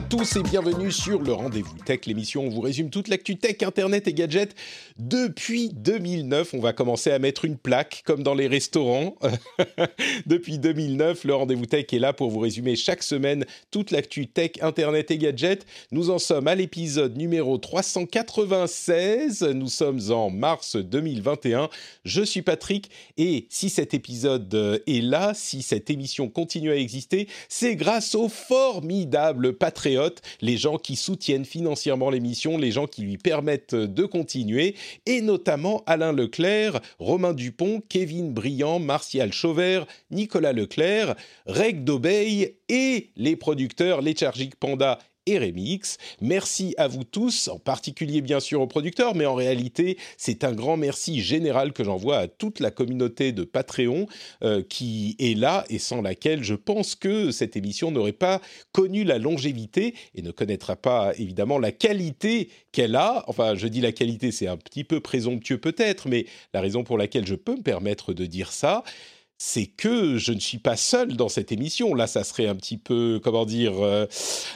Tous et bienvenue sur le Rendez-vous Tech, l'émission où on vous résume toute l'actu tech, internet et gadgets depuis 2009. On va commencer à mettre une plaque comme dans les restaurants. depuis 2009, le Rendez-vous Tech est là pour vous résumer chaque semaine toute l'actu tech, internet et gadgets. Nous en sommes à l'épisode numéro 396. Nous sommes en mars 2021. Je suis Patrick et si cet épisode est là, si cette émission continue à exister, c'est grâce au formidable les gens qui soutiennent financièrement l'émission, les gens qui lui permettent de continuer, et notamment Alain Leclerc, Romain Dupont, Kevin Briand, Martial Chauvert, Nicolas Leclerc, Reg Daubeil et les producteurs Léthargique Panda et Remix. Merci à vous tous, en particulier bien sûr aux producteurs, mais en réalité, c'est un grand merci général que j'envoie à toute la communauté de Patreon euh, qui est là et sans laquelle je pense que cette émission n'aurait pas connu la longévité et ne connaîtra pas évidemment la qualité qu'elle a. Enfin, je dis la qualité, c'est un petit peu présomptueux peut-être, mais la raison pour laquelle je peux me permettre de dire ça, c'est que je ne suis pas seul dans cette émission. Là, ça serait un petit peu, comment dire, euh,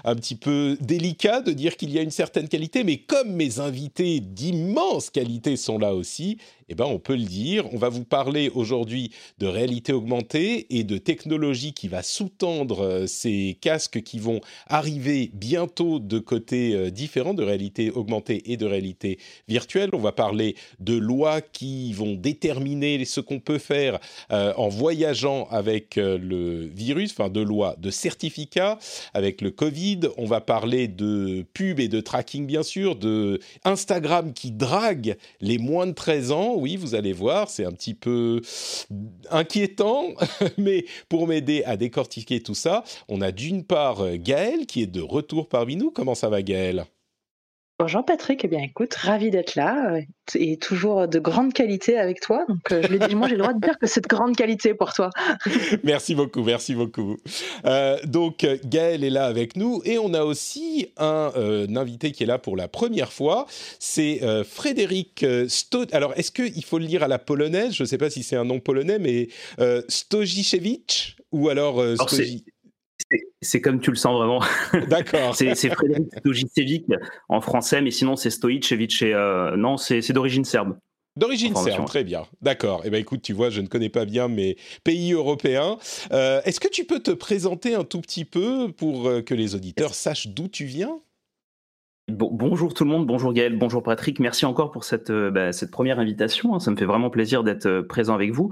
un petit peu délicat de dire qu'il y a une certaine qualité, mais comme mes invités d'immense qualité sont là aussi, eh ben, on peut le dire. On va vous parler aujourd'hui de réalité augmentée et de technologie qui va sous-tendre euh, ces casques qui vont arriver bientôt de côtés euh, différents, de réalité augmentée et de réalité virtuelle. On va parler de lois qui vont déterminer ce qu'on peut faire en voyageant avec le virus, enfin de lois, de certificats avec le Covid. On va parler de pub et de tracking, bien sûr, de Instagram qui drague les moins de 13 ans oui, vous allez voir, c'est un petit peu inquiétant, mais pour m'aider à décortiquer tout ça, on a d'une part Gaël qui est de retour parmi nous. Comment ça va Gaël Bonjour Patrick, eh bien écoute, ravi d'être là euh, et toujours de grande qualité avec toi. Donc euh, je l'ai dit, moi j'ai le droit de dire que c'est de grande qualité pour toi. merci beaucoup, merci beaucoup. Euh, donc Gaël est là avec nous et on a aussi un, invité qui est là pour la première fois. C'est Frédéric Sto. Alors est-ce qu'il faut le lire à la polonaise? Je ne sais pas si c'est un nom polonais, mais Stojicewicz ou alors, alors c'est comme tu le sens vraiment. D'accord. c'est Frédéric Stojicevic en français, mais sinon c'est Stojicevic. Et, euh, non, c'est d'origine serbe. D'origine serbe, très bien. D'accord. Eh bien, écoute, tu vois, je ne connais pas bien mes pays européens. Euh, est-ce que tu peux te présenter un tout petit peu pour euh, que les auditeurs sachent d'où tu viens? Bonjour tout le monde, bonjour Gaël, bonjour Patrick. Merci encore pour cette, euh, bah, cette première invitation. Hein. Ça me fait vraiment plaisir d'être euh, présent avec vous.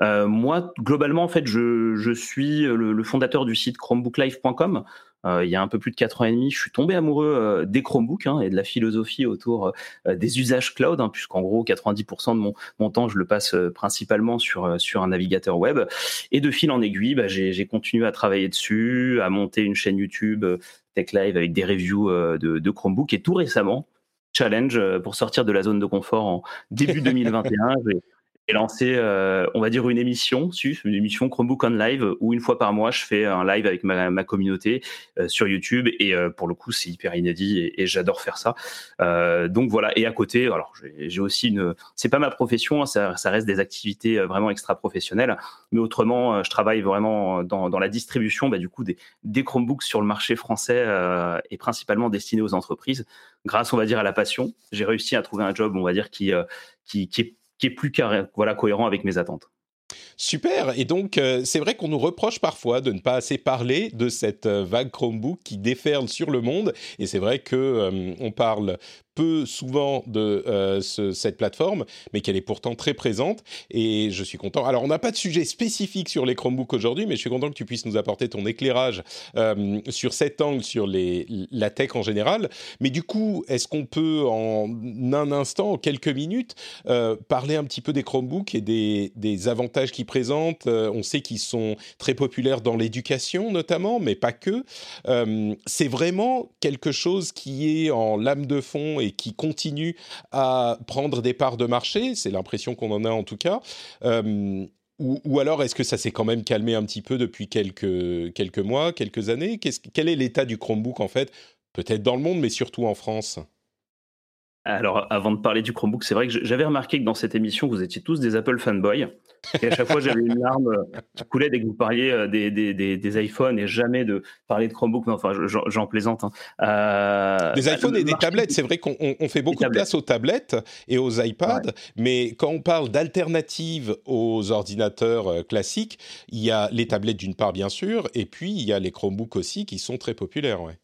Euh, moi, globalement, en fait, je, je suis le, fondateur du site chromebooklife.com. il y a un peu plus de quatre ans et demi, je suis tombé amoureux des Chromebooks hein, et de la philosophie autour des usages cloud, hein, puisqu'en gros, 90% de mon, mon, temps, je le passe principalement sur, sur un navigateur web. Et de fil en aiguille, bah, j'ai continué à travailler dessus, à monter une chaîne YouTube Tech Live avec des reviews euh, de, de Chromebook. Et tout récemment, challenge euh, pour sortir de la zone de confort en début 2021. J'ai lancé, euh, on va dire, une émission, une émission Chromebook on Live, où une fois par mois, je fais un live avec ma, communauté euh, sur YouTube. Et euh, pour le coup, c'est hyper inédit et, j'adore faire ça. Euh, donc voilà. Et à côté, alors j'ai aussi une, c'est pas ma profession, hein, ça, ça, reste des activités vraiment extra professionnelles. Mais autrement, je travaille vraiment dans, dans la distribution, bah, du coup, des, des Chromebooks sur le marché français et principalement destinés aux entreprises. Grâce, on va dire, à la passion, j'ai réussi à trouver un job, on va dire, qui, qui, qui est plus voilà, cohérent avec mes attentes. Super. Et donc, euh, c'est vrai qu'on nous reproche parfois de ne pas assez parler de cette euh, vague Chromebook qui déferle sur le monde. Et c'est vrai que euh, on parle peu souvent de euh, cette plateforme, mais qu'elle est pourtant très présente. Et je suis content. Alors, on n'a pas de sujet spécifique sur les Chromebooks aujourd'hui, mais je suis content que tu puisses nous apporter ton éclairage euh, sur cet angle, sur la tech en général. Mais du coup, est-ce qu'on peut en un instant, en quelques minutes, euh, parler un petit peu des Chromebooks et des, avantages qu'ils présentent? On sait qu'ils sont très populaires dans l'éducation notamment, mais pas que. C'est vraiment quelque chose qui est en lame de fond qui continue à prendre des parts de marché, c'est l'impression qu'on en a en tout cas. Euh, ou, alors est-ce que ça s'est quand même calmé un petit peu depuis quelques, quelques mois, quelques années? Quel est l'état du Chromebook en fait? Peut-être dans le monde, mais surtout en France alors, avant de parler du Chromebook, c'est vrai que j'avais remarqué que dans cette émission, vous étiez tous des Apple fanboys. Et à chaque fois, j'avais une larme euh, qui coulait dès que vous parliez euh, des, des, des, iPhones et jamais de parler de Chromebook. Mais enfin, j'en plaisante. Hein. Euh, des iPhones et des tablettes. C'est vrai qu'on fait beaucoup de place aux tablettes et aux iPads. Mais quand on parle d'alternatives aux ordinateurs classiques, il y a les tablettes d'une part, bien sûr, et puis il y a les Chromebooks aussi qui sont très populaires. Ouais.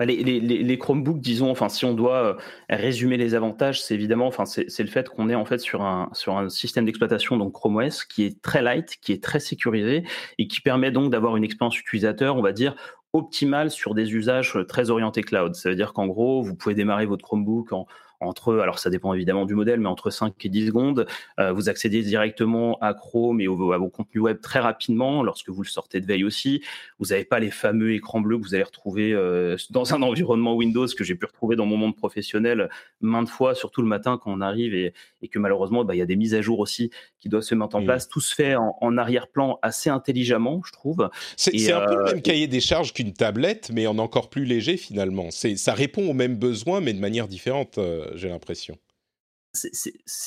Les, Chromebooks, disons, enfin, si on doit euh, résumer les avantages, c'est évidemment, enfin, c'est le fait qu'on est en fait sur un sur un système d'exploitation donc Chrome OS qui est très light, qui est très sécurisé et qui permet donc d'avoir une expérience utilisateur, on va dire optimale sur des usages très orientés cloud. Ça veut dire qu'en gros, vous pouvez démarrer votre Chromebook en, entre, alors ça dépend évidemment du modèle, mais entre 5 et 10 secondes. Euh, vous accédez directement à Chrome et au, à vos contenus web très rapidement lorsque vous le sortez de veille aussi. Vous n'avez pas les fameux écrans bleus que vous allez retrouver euh, dans un environnement Windows que j'ai pu retrouver dans mon monde professionnel maintes fois, surtout le matin quand on arrive et, que malheureusement, bah, il y a des mises à jour aussi qui doivent se mettre en place. Tout se fait en, arrière-plan assez intelligemment, je trouve. C'est un peu le euh, même cahier des charges qu'une tablette, mais en encore plus léger finalement. Ça répond aux mêmes besoins, mais de manière différente j'ai l'impression.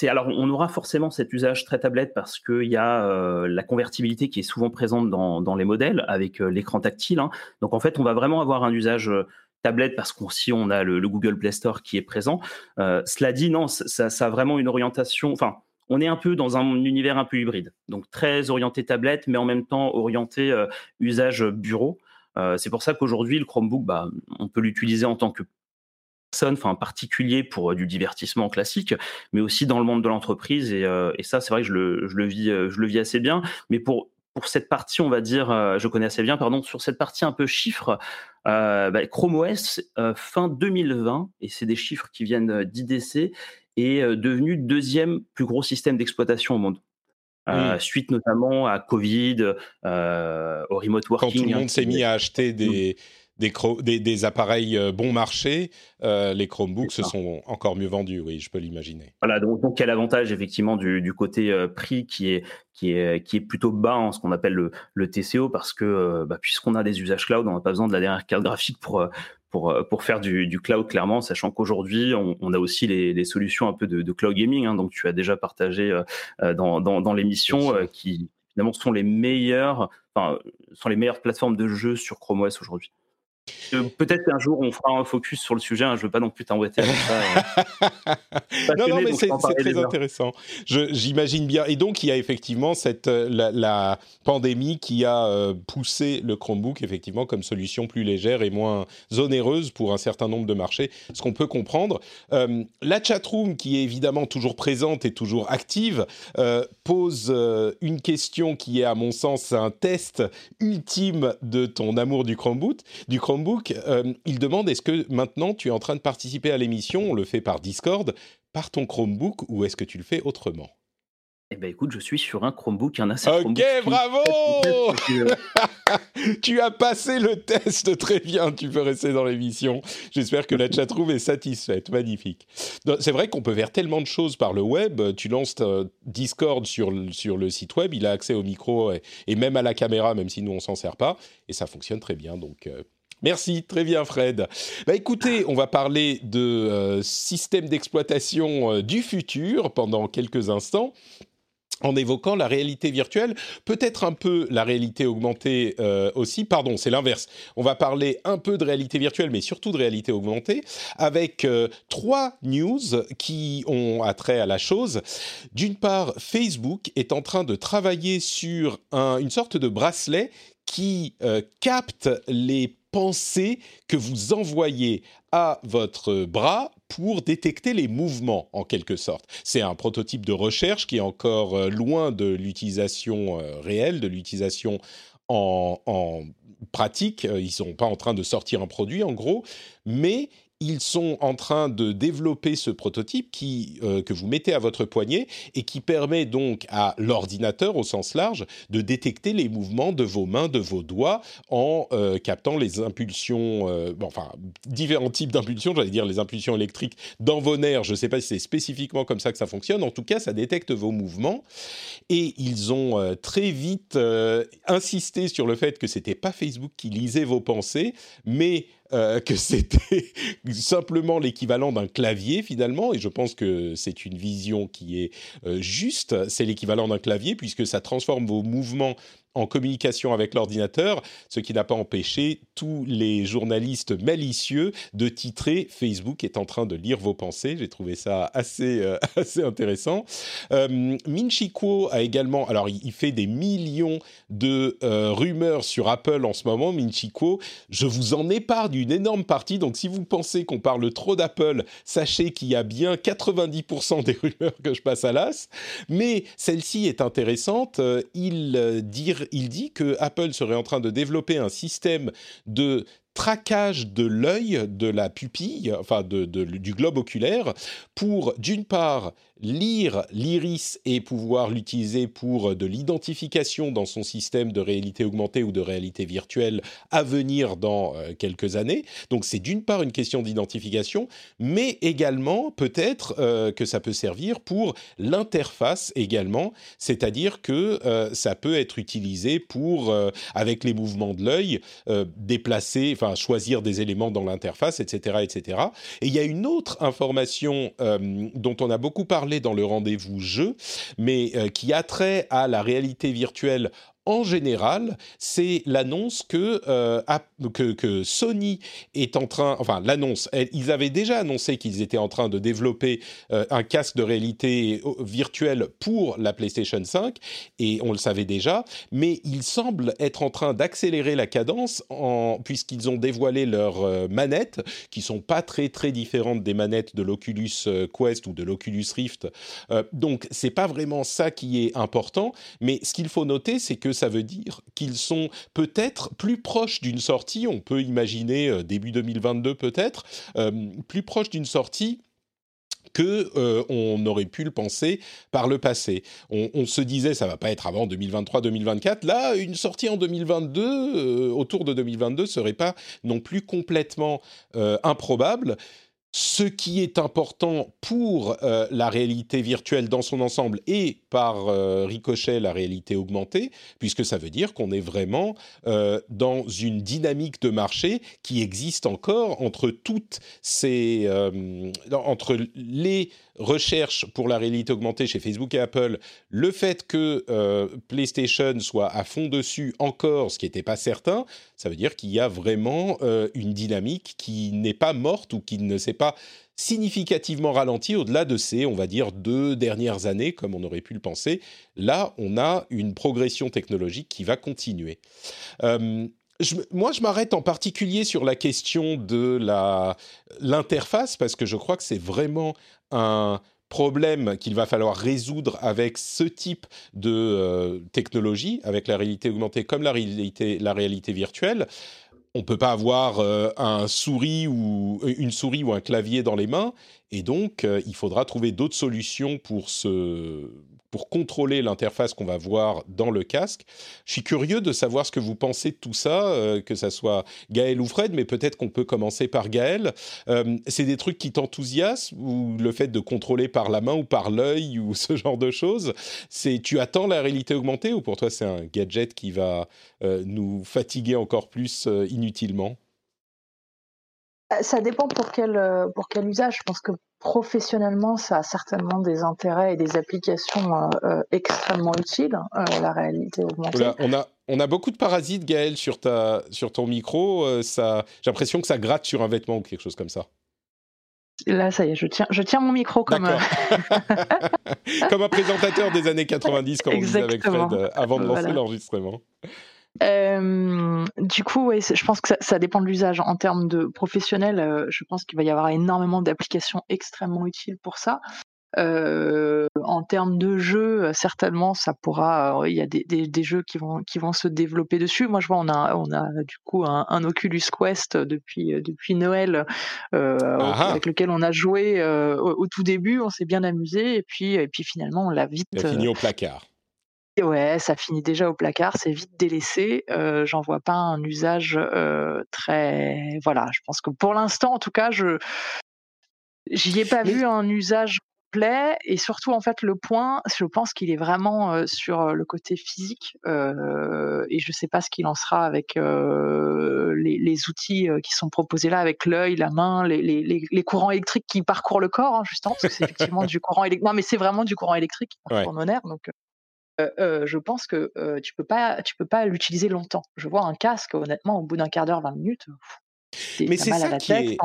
Alors on aura forcément cet usage très tablette parce qu'il y a euh, la convertibilité qui est souvent présente dans, les modèles avec euh, l'écran tactile. Hein. Donc en fait, on va vraiment avoir un usage euh, tablette parce qu'aussi on a le, Google Play Store qui est présent. cela dit, non, ça, ça, a vraiment une orientation. Enfin, on est un peu dans un univers un peu hybride, donc très orienté tablette, mais en même temps orienté usage bureau. c'est pour ça qu'aujourd'hui le Chromebook, bah, on peut l'utiliser en tant que enfin particulier pour euh, du divertissement classique, mais aussi dans le monde de l'entreprise. Et, euh, ça, c'est vrai que je le, vis, euh, je le vis assez bien. Mais pour pour cette partie, on va dire, je connais assez bien, pardon, sur cette partie un peu chiffres, bah, Chrome OS fin 2020, et c'est des chiffres qui viennent d'IDC, est devenu deuxième plus gros système d'exploitation au monde. suite notamment à Covid, au remote working. Quand tout le monde s'est mis à acheter des, des, des, appareils euh, bon marché, euh, les Chromebooks se sont encore mieux vendus, oui, je peux l'imaginer. Voilà, donc, donc quel avantage effectivement du, côté euh, prix qui est, qui, est, qui est plutôt bas en ce qu'on appelle le, le, TCO, parce que bah, puisqu'on a des usages cloud, on n'a pas besoin de la dernière carte graphique pour, pour, pour faire du, du cloud, clairement, sachant qu'aujourd'hui, on, a aussi les, les, solutions un peu de, de cloud gaming, hein, donc tu as déjà partagé dans, dans, dans l'émission, qui finalement sont les meilleures, enfin, sont les meilleures plateformes de jeux sur Chrome OS aujourd'hui. Euh, peut-être qu'un jour on fera un focus sur le sujet. Hein, je veux pas non plus t'embêter ça. non, non, mais c'est très intéressant. J'imagine bien. Et donc il y a effectivement cette euh, la, pandémie qui a euh, poussé le Chromebook effectivement comme solution plus légère et moins onéreuse pour un certain nombre de marchés. Ce qu'on peut comprendre. Euh, la chatroom qui est évidemment toujours présente et toujours active pose une question qui est à mon sens un test ultime de ton amour du Chromebook. Du Chromebook euh, il demande est-ce que maintenant tu es en train de participer à l'émission, on le fait par Discord, par ton Chromebook ou est-ce que tu le fais autrement? Eh ben écoute, je suis sur un Chromebook, un assez Ok, bravo Tu as passé le test très bien, tu peux rester dans l'émission. J'espère que la chatroom est satisfaite, magnifique. C'est vrai qu'on peut faire tellement de choses par le web. Tu lances Discord sur, sur le site web, il a accès au micro et, même à la caméra, même si nous on s'en sert pas, et ça fonctionne très bien. Donc euh, Merci, très bien Fred. Bah écoutez, on va parler de euh, système d'exploitation euh, du futur pendant quelques instants en évoquant la réalité virtuelle, peut-être un peu la réalité augmentée euh, aussi, pardon, c'est l'inverse. On va parler un peu de réalité virtuelle, mais surtout de réalité augmentée, avec trois news qui ont attrait à la chose. D'une part, Facebook est en train de travailler sur une sorte de bracelet qui capte les pensée que vous envoyez à votre bras pour détecter les mouvements en quelque sorte. C'est un prototype de recherche qui est encore euh, loin de l'utilisation euh, réelle, de l'utilisation en, en, pratique. Ils ne sont pas en train de sortir un produit en gros, mais ils sont en train de développer ce prototype qui, euh, que vous mettez à votre poignet et qui permet donc à l'ordinateur au sens large de détecter les mouvements de vos mains, de vos doigts en euh, captant les impulsions, euh, enfin différents types d'impulsions, j'allais dire les impulsions électriques dans vos nerfs. Je ne sais pas si c'est spécifiquement comme ça que ça fonctionne. En tout cas, ça détecte vos mouvements et ils ont très vite insisté sur le fait que c'était pas Facebook qui lisait vos pensées, mais euh, que c'était simplement l'équivalent d'un clavier finalement, et je pense que c'est une vision qui est euh, juste, c'est l'équivalent d'un clavier puisque ça transforme vos mouvements en communication avec l'ordinateur, ce qui n'a pas empêché tous les journalistes malicieux de titrer Facebook est en train de lire vos pensées. J'ai trouvé ça assez, euh, assez intéressant. Euh, Minchiko a également, alors il, fait des millions de euh, rumeurs sur Apple en ce moment, Minchiko. Je vous en épargne une énorme partie, donc si vous pensez qu'on parle trop d'Apple, sachez qu'il y a bien 90% des rumeurs que je passe à l'as. Mais celle-ci est intéressante. Il dit il dit que Apple serait en train de développer un système de traquage de l'œil, de la pupille, enfin du globe oculaire, pour d'une part lire l'iris et pouvoir l'utiliser pour de l'identification dans son système de réalité augmentée ou de réalité virtuelle à venir dans euh, quelques années. Donc c'est d'une part une question d'identification, mais également peut-être euh, que ça peut servir pour l'interface également, c'est-à-dire que euh, ça peut être utilisé pour, avec les mouvements de l'œil, déplacer, enfin choisir des éléments dans l'interface, etc., etc. Et il y a une autre information dont on a beaucoup parlé dans le rendez-vous jeu, mais euh, qui a trait à la réalité virtuelle en général, c'est l'annonce que, euh, que, Sony est en train, enfin l'annonce, ils avaient déjà annoncé qu'ils étaient en train de développer euh, un casque de réalité euh, virtuelle pour la PlayStation 5, et on le savait déjà, mais ils semblent être en train d'accélérer la cadence puisqu'ils ont dévoilé leurs manettes, qui sont pas très très différentes des manettes de l'Oculus Quest ou de l'Oculus Rift. donc c'est pas vraiment ça qui est important, mais ce qu'il faut noter, c'est que ça veut dire qu'ils sont peut-être plus proches d'une sortie, on peut imaginer euh, début 2022 peut-être, euh, plus proches d'une sortie que euh, on aurait pu le penser par le passé. On, se disait ça va pas être avant 2023-2024. Là, une sortie en 2022, autour de 2022, serait pas non plus complètement improbable ce qui est important pour euh, la réalité virtuelle dans son ensemble et par euh, ricochet la réalité augmentée, puisque ça veut dire qu'on est vraiment euh, dans une dynamique de marché qui existe encore entre toutes ces entre les recherche pour la réalité augmentée chez Facebook et Apple, le fait que euh, PlayStation soit à fond dessus encore, ce qui n'était pas certain, ça veut dire qu'il y a vraiment euh, une dynamique qui n'est pas morte ou qui ne s'est pas significativement ralentie au-delà de ces, on va dire, deux dernières années, comme on aurait pu le penser. Là, on a une progression technologique qui va continuer. Euh, moi, je m'arrête en particulier sur la question de l'interface parce que je crois que c'est vraiment un problème qu'il va falloir résoudre avec ce type de euh, technologie, avec la réalité augmentée comme la réalité, la réalité virtuelle. On ne peut pas avoir euh, un souris ou une souris ou un clavier dans les mains, et donc euh, il faudra trouver d'autres solutions pour ce pour contrôler l'interface qu'on va voir dans le casque. Je suis curieux de savoir ce que vous pensez de tout ça, euh, que ça soit Gaël ou Fred, mais peut-être qu'on peut commencer par Gaël. Euh, c'est des trucs qui t'enthousiasment ou le fait de contrôler par la main ou par l'œil ou ce genre de choses. C'est tu attends la réalité augmentée ou pour toi c'est un gadget qui va euh, nous fatiguer encore plus inutilement? Ça dépend pour quel, pour quel usage. Je pense que professionnellement, ça a certainement des intérêts et des applications euh, euh, extrêmement utiles, euh, la réalité augmentée. on, a, on a beaucoup de parasites, Gaël, sur, ta, sur ton micro. ça, j'ai l'impression que ça gratte sur un vêtement ou quelque chose comme ça. Là, ça y est, je tiens, je tiens mon micro comme, comme un présentateur des années 90, comme on disait avec Fred avant de lancer l'enregistrement. Du coup, ouais, je pense que ça, dépend de l'usage. En termes de professionnel, je pense qu'il va y avoir énormément d'applications extrêmement utiles pour ça. Euh, en termes de jeux, certainement, ça pourra. Il y a des, des, jeux qui vont qui vont se développer dessus. Moi, je vois, on a on a du coup un, un Oculus Quest depuis depuis Noël euh, ah avec lequel on a joué euh, au, tout début. On s'est bien amusé et puis et puis finalement, on l'a vite. Il a fini au placard. Ouais, ça finit déjà au placard, c'est vite délaissé. Euh, J'en vois pas un usage euh, très. Voilà, je pense que pour l'instant, en tout cas, je j'y ai pas vu un usage et surtout en fait le point, je pense qu'il est vraiment sur le côté physique et je sais pas ce qu'il en sera avec les, outils qui sont proposés là avec l'œil, la main, les, courants électriques qui parcourent le corps hein, justement parce que c'est effectivement du courant électrique. Non mais c'est vraiment du courant électrique qui parcourt nos nerfs donc. Je pense que tu peux pas, tu peux pas l'utiliser longtemps. Je vois un casque, honnêtement, au bout d'un quart d'heure, 20 minutes, mais c'est ça qui est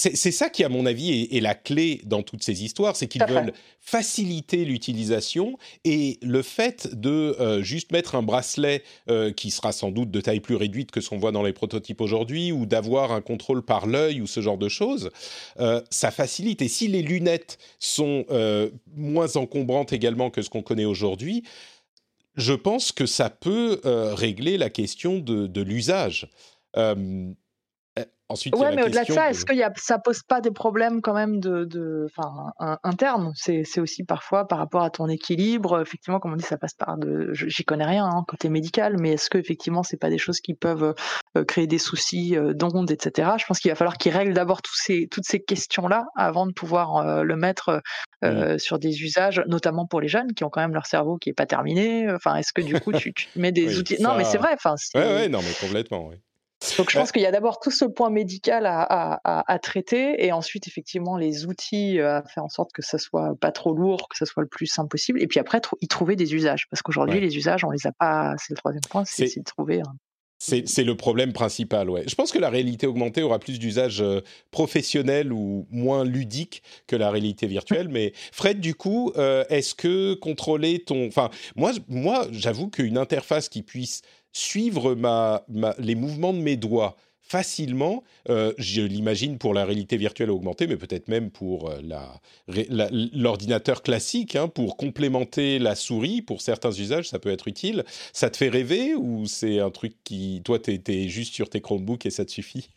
c'est ça qui, à mon avis, est, la clé dans toutes ces histoires, c'est qu'ils veulent faciliter l'utilisation et le fait de euh, juste mettre un bracelet euh, qui sera sans doute de taille plus réduite que ce qu'on voit dans les prototypes aujourd'hui, ou d'avoir un contrôle par l'œil ou ce genre de choses, euh, ça facilite. Et si les lunettes sont moins encombrantes également que ce qu'on connaît aujourd'hui, je pense que ça peut régler la question de, de l'usage. Ensuite, ouais, mais au-delà de ça, est-ce que y a, ça pose pas des problèmes quand même de, de internes C'est aussi parfois par rapport à ton équilibre. Effectivement, comme on dit, ça passe par de. J'y connais rien hein, côté médical, mais est-ce que effectivement, c'est pas des choses qui peuvent euh, créer des soucis euh, d'ondes, etc. Je pense qu'il va falloir qu'ils règlent d'abord ces, toutes ces questions-là avant de pouvoir euh, le mettre sur des usages, notamment pour les jeunes qui ont quand même leur cerveau qui est pas terminé. Enfin, est-ce que du coup, tu, mets des outils? Non, mais c'est vrai. Enfin, ouais, ouais, non, mais complètement. Oui. Donc je pense qu'il y a d'abord tout ce point médical à, traiter et ensuite effectivement les outils euh, à faire en sorte que ça soit pas trop lourd, que ça soit le plus simple possible et puis après y trouver des usages parce qu'aujourd'hui les usages on les a pas. C'est le troisième point, c'est de trouver. C'est le problème principal, ouais. Je pense que la réalité augmentée aura plus d'usages euh, professionnels ou moins ludiques que la réalité virtuelle. Mais Fred, du coup, euh, est-ce que contrôler ton... Enfin, moi, moi j'avoue qu'une interface qui puisse suivre les mouvements de mes doigts facilement, euh, je l'imagine pour la réalité virtuelle augmentée, mais peut-être même pour euh, l'ordinateur classique, hein, pour complémenter la souris, pour certains usages, ça peut être utile. Ça te fait rêver ou c'est un truc qui, toi, tu es, juste sur tes Chromebooks et ça te suffit?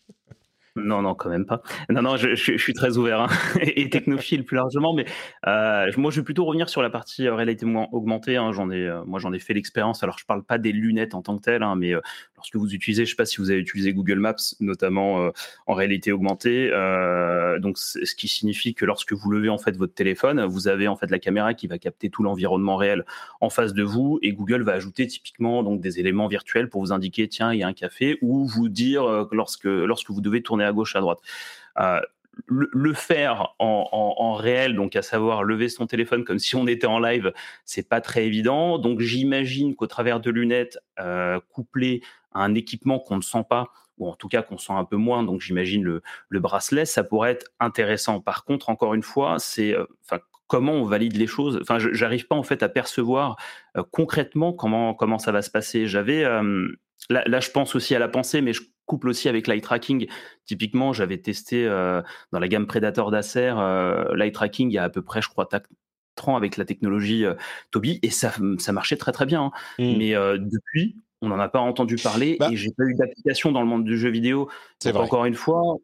Non, non, quand même pas. Non, non, je, suis très ouvert hein, et technophile plus largement, mais euh, moi je vais plutôt revenir sur la partie euh, réalité augmentée. Hein, j'en euh, moi j'en ai fait l'expérience. Alors je parle pas des lunettes en tant que telles, hein, mais lorsque vous utilisez, je sais pas si vous avez utilisé Google Maps, notamment en réalité augmentée. donc ce qui signifie que lorsque vous levez en fait votre téléphone, vous avez en fait la caméra qui va capter tout l'environnement réel en face de vous, et Google va ajouter typiquement donc des éléments virtuels pour vous indiquer tiens il y a un café ou vous dire lorsque lorsque vous devez tourner à gauche, à droite. Euh, le, faire en, réel, donc à savoir lever son téléphone comme si on était en live, c'est pas très évident. Donc j'imagine qu'au travers de lunettes euh, couplées à un équipement qu'on ne sent pas, ou en tout cas qu'on sent un peu moins, donc j'imagine le, bracelet, ça pourrait être intéressant. Par contre, encore une fois, c'est euh, comment on valide les choses? Enfin, j'arrive pas en fait à percevoir concrètement comment comment ça va se passer. J'avais là, je pense aussi à la pensée, mais je couple aussi avec l'eye tracking. Typiquement, j'avais testé euh, dans la gamme Predator d'Acer euh, l'eye tracking il y a à peu près, je crois, 4 ans avec la technologie euh, Toby, et ça, ça marchait très très bien. Hein. Mmh. Mais depuis, on n'en a pas entendu parler bah et j'ai pas eu d'application dans le monde du jeu vidéo. C'est encore une fois,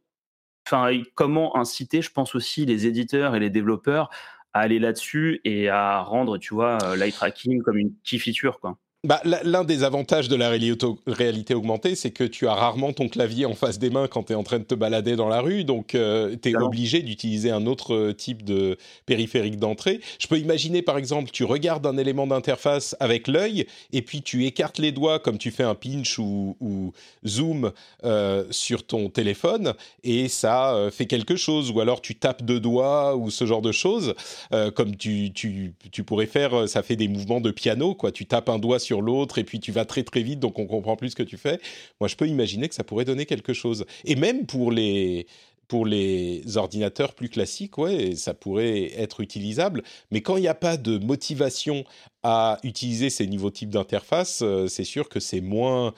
enfin, comment inciter, je pense aussi les éditeurs et les développeurs à aller là-dessus et à rendre, tu vois, l'eye tracking comme une key feature, quoi. Bah, L'un des avantages de la réalité augmentée, c'est que tu as rarement ton clavier en face des mains quand tu es en train de te balader dans la rue, donc euh, tu es obligé d'utiliser un autre euh, type de périphérique d'entrée. Je peux imaginer par exemple, tu regardes un élément d'interface avec l'œil, et puis tu écartes les doigts comme tu fais un pinch ou, zoom euh, sur ton téléphone, et ça fait quelque chose, ou alors tu tapes deux doigts ou ce genre de choses, comme tu, tu, tu, pourrais faire, ça fait des mouvements de piano, quoi. tu tapes un doigt sur l'autre et puis tu vas très très vite donc on comprend plus ce que tu fais. Moi je peux imaginer que ça pourrait donner quelque chose. Et même pour les pour les ordinateurs plus classiques, ouais, ça pourrait être utilisable. Mais quand il n'y a pas de motivation à utiliser ces nouveaux types d'interface, euh, c'est sûr que c'est moins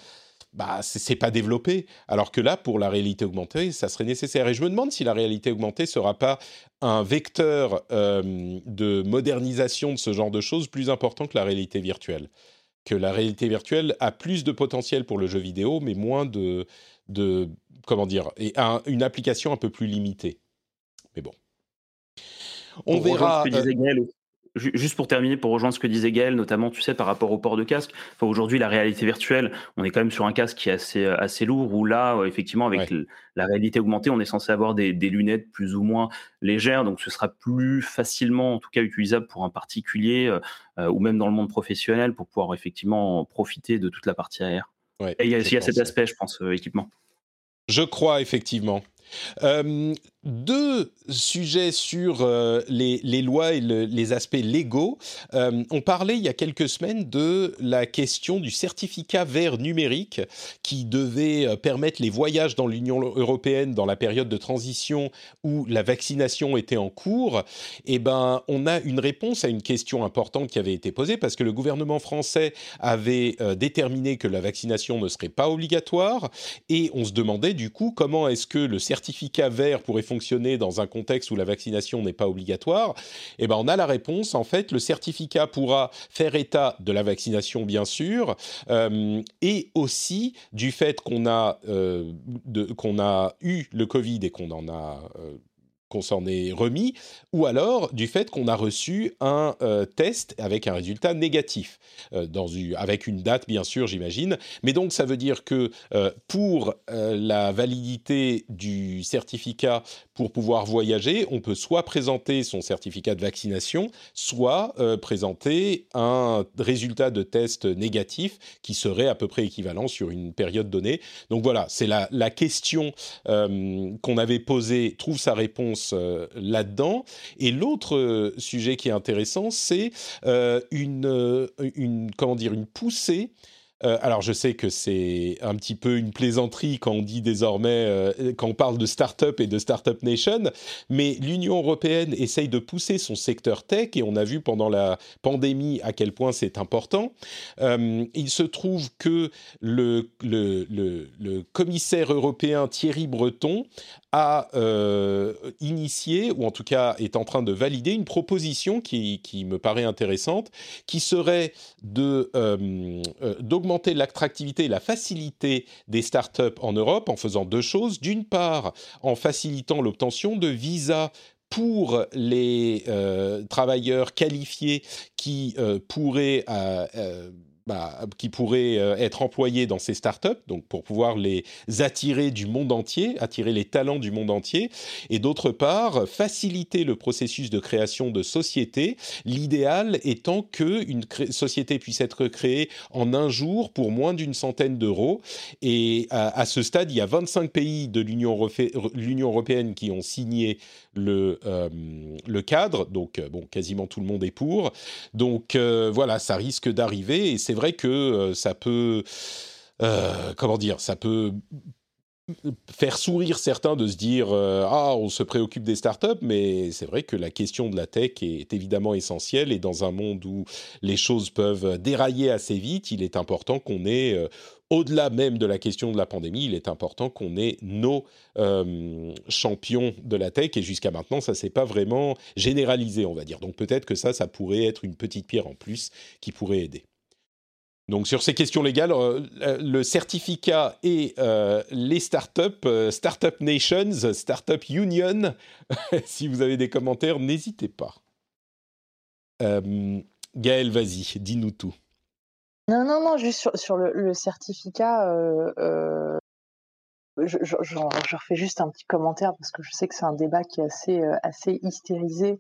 bah, c'est pas développé. Alors que là, pour la réalité augmentée, ça serait nécessaire. Et je me demande si la réalité augmentée sera pas un vecteur euh, de modernisation de ce genre de choses plus important que la réalité virtuelle. Que la réalité virtuelle a plus de potentiel pour le jeu vidéo, mais moins de, de comment dire, et une application un peu plus limitée. Mais bon. On verra. Juste pour terminer, pour rejoindre ce que disait Gaël, notamment, tu sais, par rapport au port de casque. Enfin, aujourd'hui, la réalité virtuelle, on est quand même sur un casque qui est assez, euh, assez lourd, où là, euh, effectivement, avec la réalité augmentée, on est censé avoir des, lunettes plus ou moins légères, donc ce sera plus facilement, en tout cas, utilisable pour un particulier, euh, ou même dans le monde professionnel, pour pouvoir effectivement profiter de toute la partie air. Et il y a, il y a cet aspect, je pense, équipement. Je crois, effectivement. Euh, deux sujets sur euh, les, lois et les aspects légaux. Euh, on parlait il y a quelques semaines de la question du certificat vert numérique qui devait permettre les voyages dans l'Union européenne dans la période de transition où la vaccination était en cours. Eh ben, on a une réponse à une question importante qui avait été posée parce que le gouvernement français avait déterminé que la vaccination ne serait pas obligatoire et on se demandait du coup comment est-ce que le certificat vert pourrait fonctionner dans un contexte où la vaccination n'est pas obligatoire Eh ben, on a la réponse. En fait, le certificat pourra faire état de la vaccination, bien sûr, euh, et aussi du fait qu'on a, euh, qu'on a eu le Covid et qu'on en a euh, qu'on s'en est remis, ou alors du fait qu'on a reçu un euh, test avec un résultat négatif, euh, avec une date bien sûr j'imagine, mais donc ça veut dire que euh, pour la validité du certificat pour pouvoir voyager, on peut soit présenter son certificat de vaccination, soit présenter un résultat de test négatif qui serait à peu près équivalent sur une période donnée. Donc voilà, c'est la, la question qu'on avait posée trouve sa réponse euh, là-dedans. Et l'autre euh, sujet qui est intéressant, c'est euh, une, comment dire, une poussée alors je sais que c'est un petit peu une plaisanterie quand on dit désormais, quand on parle de start-up et de start-up nation, mais l'Union européenne essaye de pousser son secteur tech et on a vu pendant la pandémie à quel point c'est important. il se trouve que le commissaire européen Thierry Breton a euh, initié, ou en tout cas est en train de valider, une proposition qui, me paraît intéressante, qui serait euh, euh, d'augmenter l'attractivité et la facilité des startups en Europe en faisant deux choses. D'une part, en facilitant l'obtention de visas pour les travailleurs qualifiés qui pourraient bah, qui pourraient euh, être employés dans ces startups, donc pour pouvoir les attirer du monde entier, attirer les talents du monde entier, et d'autre part faciliter le processus de création de sociétés. L'idéal étant que une société puisse être créée en un jour pour moins d'une centaine d'euros. Et à, ce stade, il y a 25 pays de l'Union européenne qui ont signé le, euh, cadre, donc euh, bon, quasiment tout le monde est pour. Donc voilà, ça risque d'arriver et c'est vrai que euh, ça peut, euh, comment dire, ça peut faire sourire certains de se dire euh, ah on se préoccupe des startups mais c'est vrai que la question de la tech est évidemment essentielle et dans un monde où les choses peuvent dérailler assez vite il est important qu'on ait au-delà même de la question de la pandémie, il est important qu'on ait nos champions de la tech et jusqu'à maintenant, ça s'est pas vraiment généralisé, on va dire. Donc peut-être que ça, ça pourrait être une petite pierre en plus qui pourrait aider. Donc sur ces questions légales, euh, euh, le certificat et euh, les startups, Startup Nations, Startup Union, si vous avez des commentaires, n'hésitez pas. Gaël, vas-y, dis-nous tout. Non, non, non, juste sur, le, certificat, je, je, refais juste un petit commentaire parce que je sais que c'est un débat qui est assez, assez hystérisé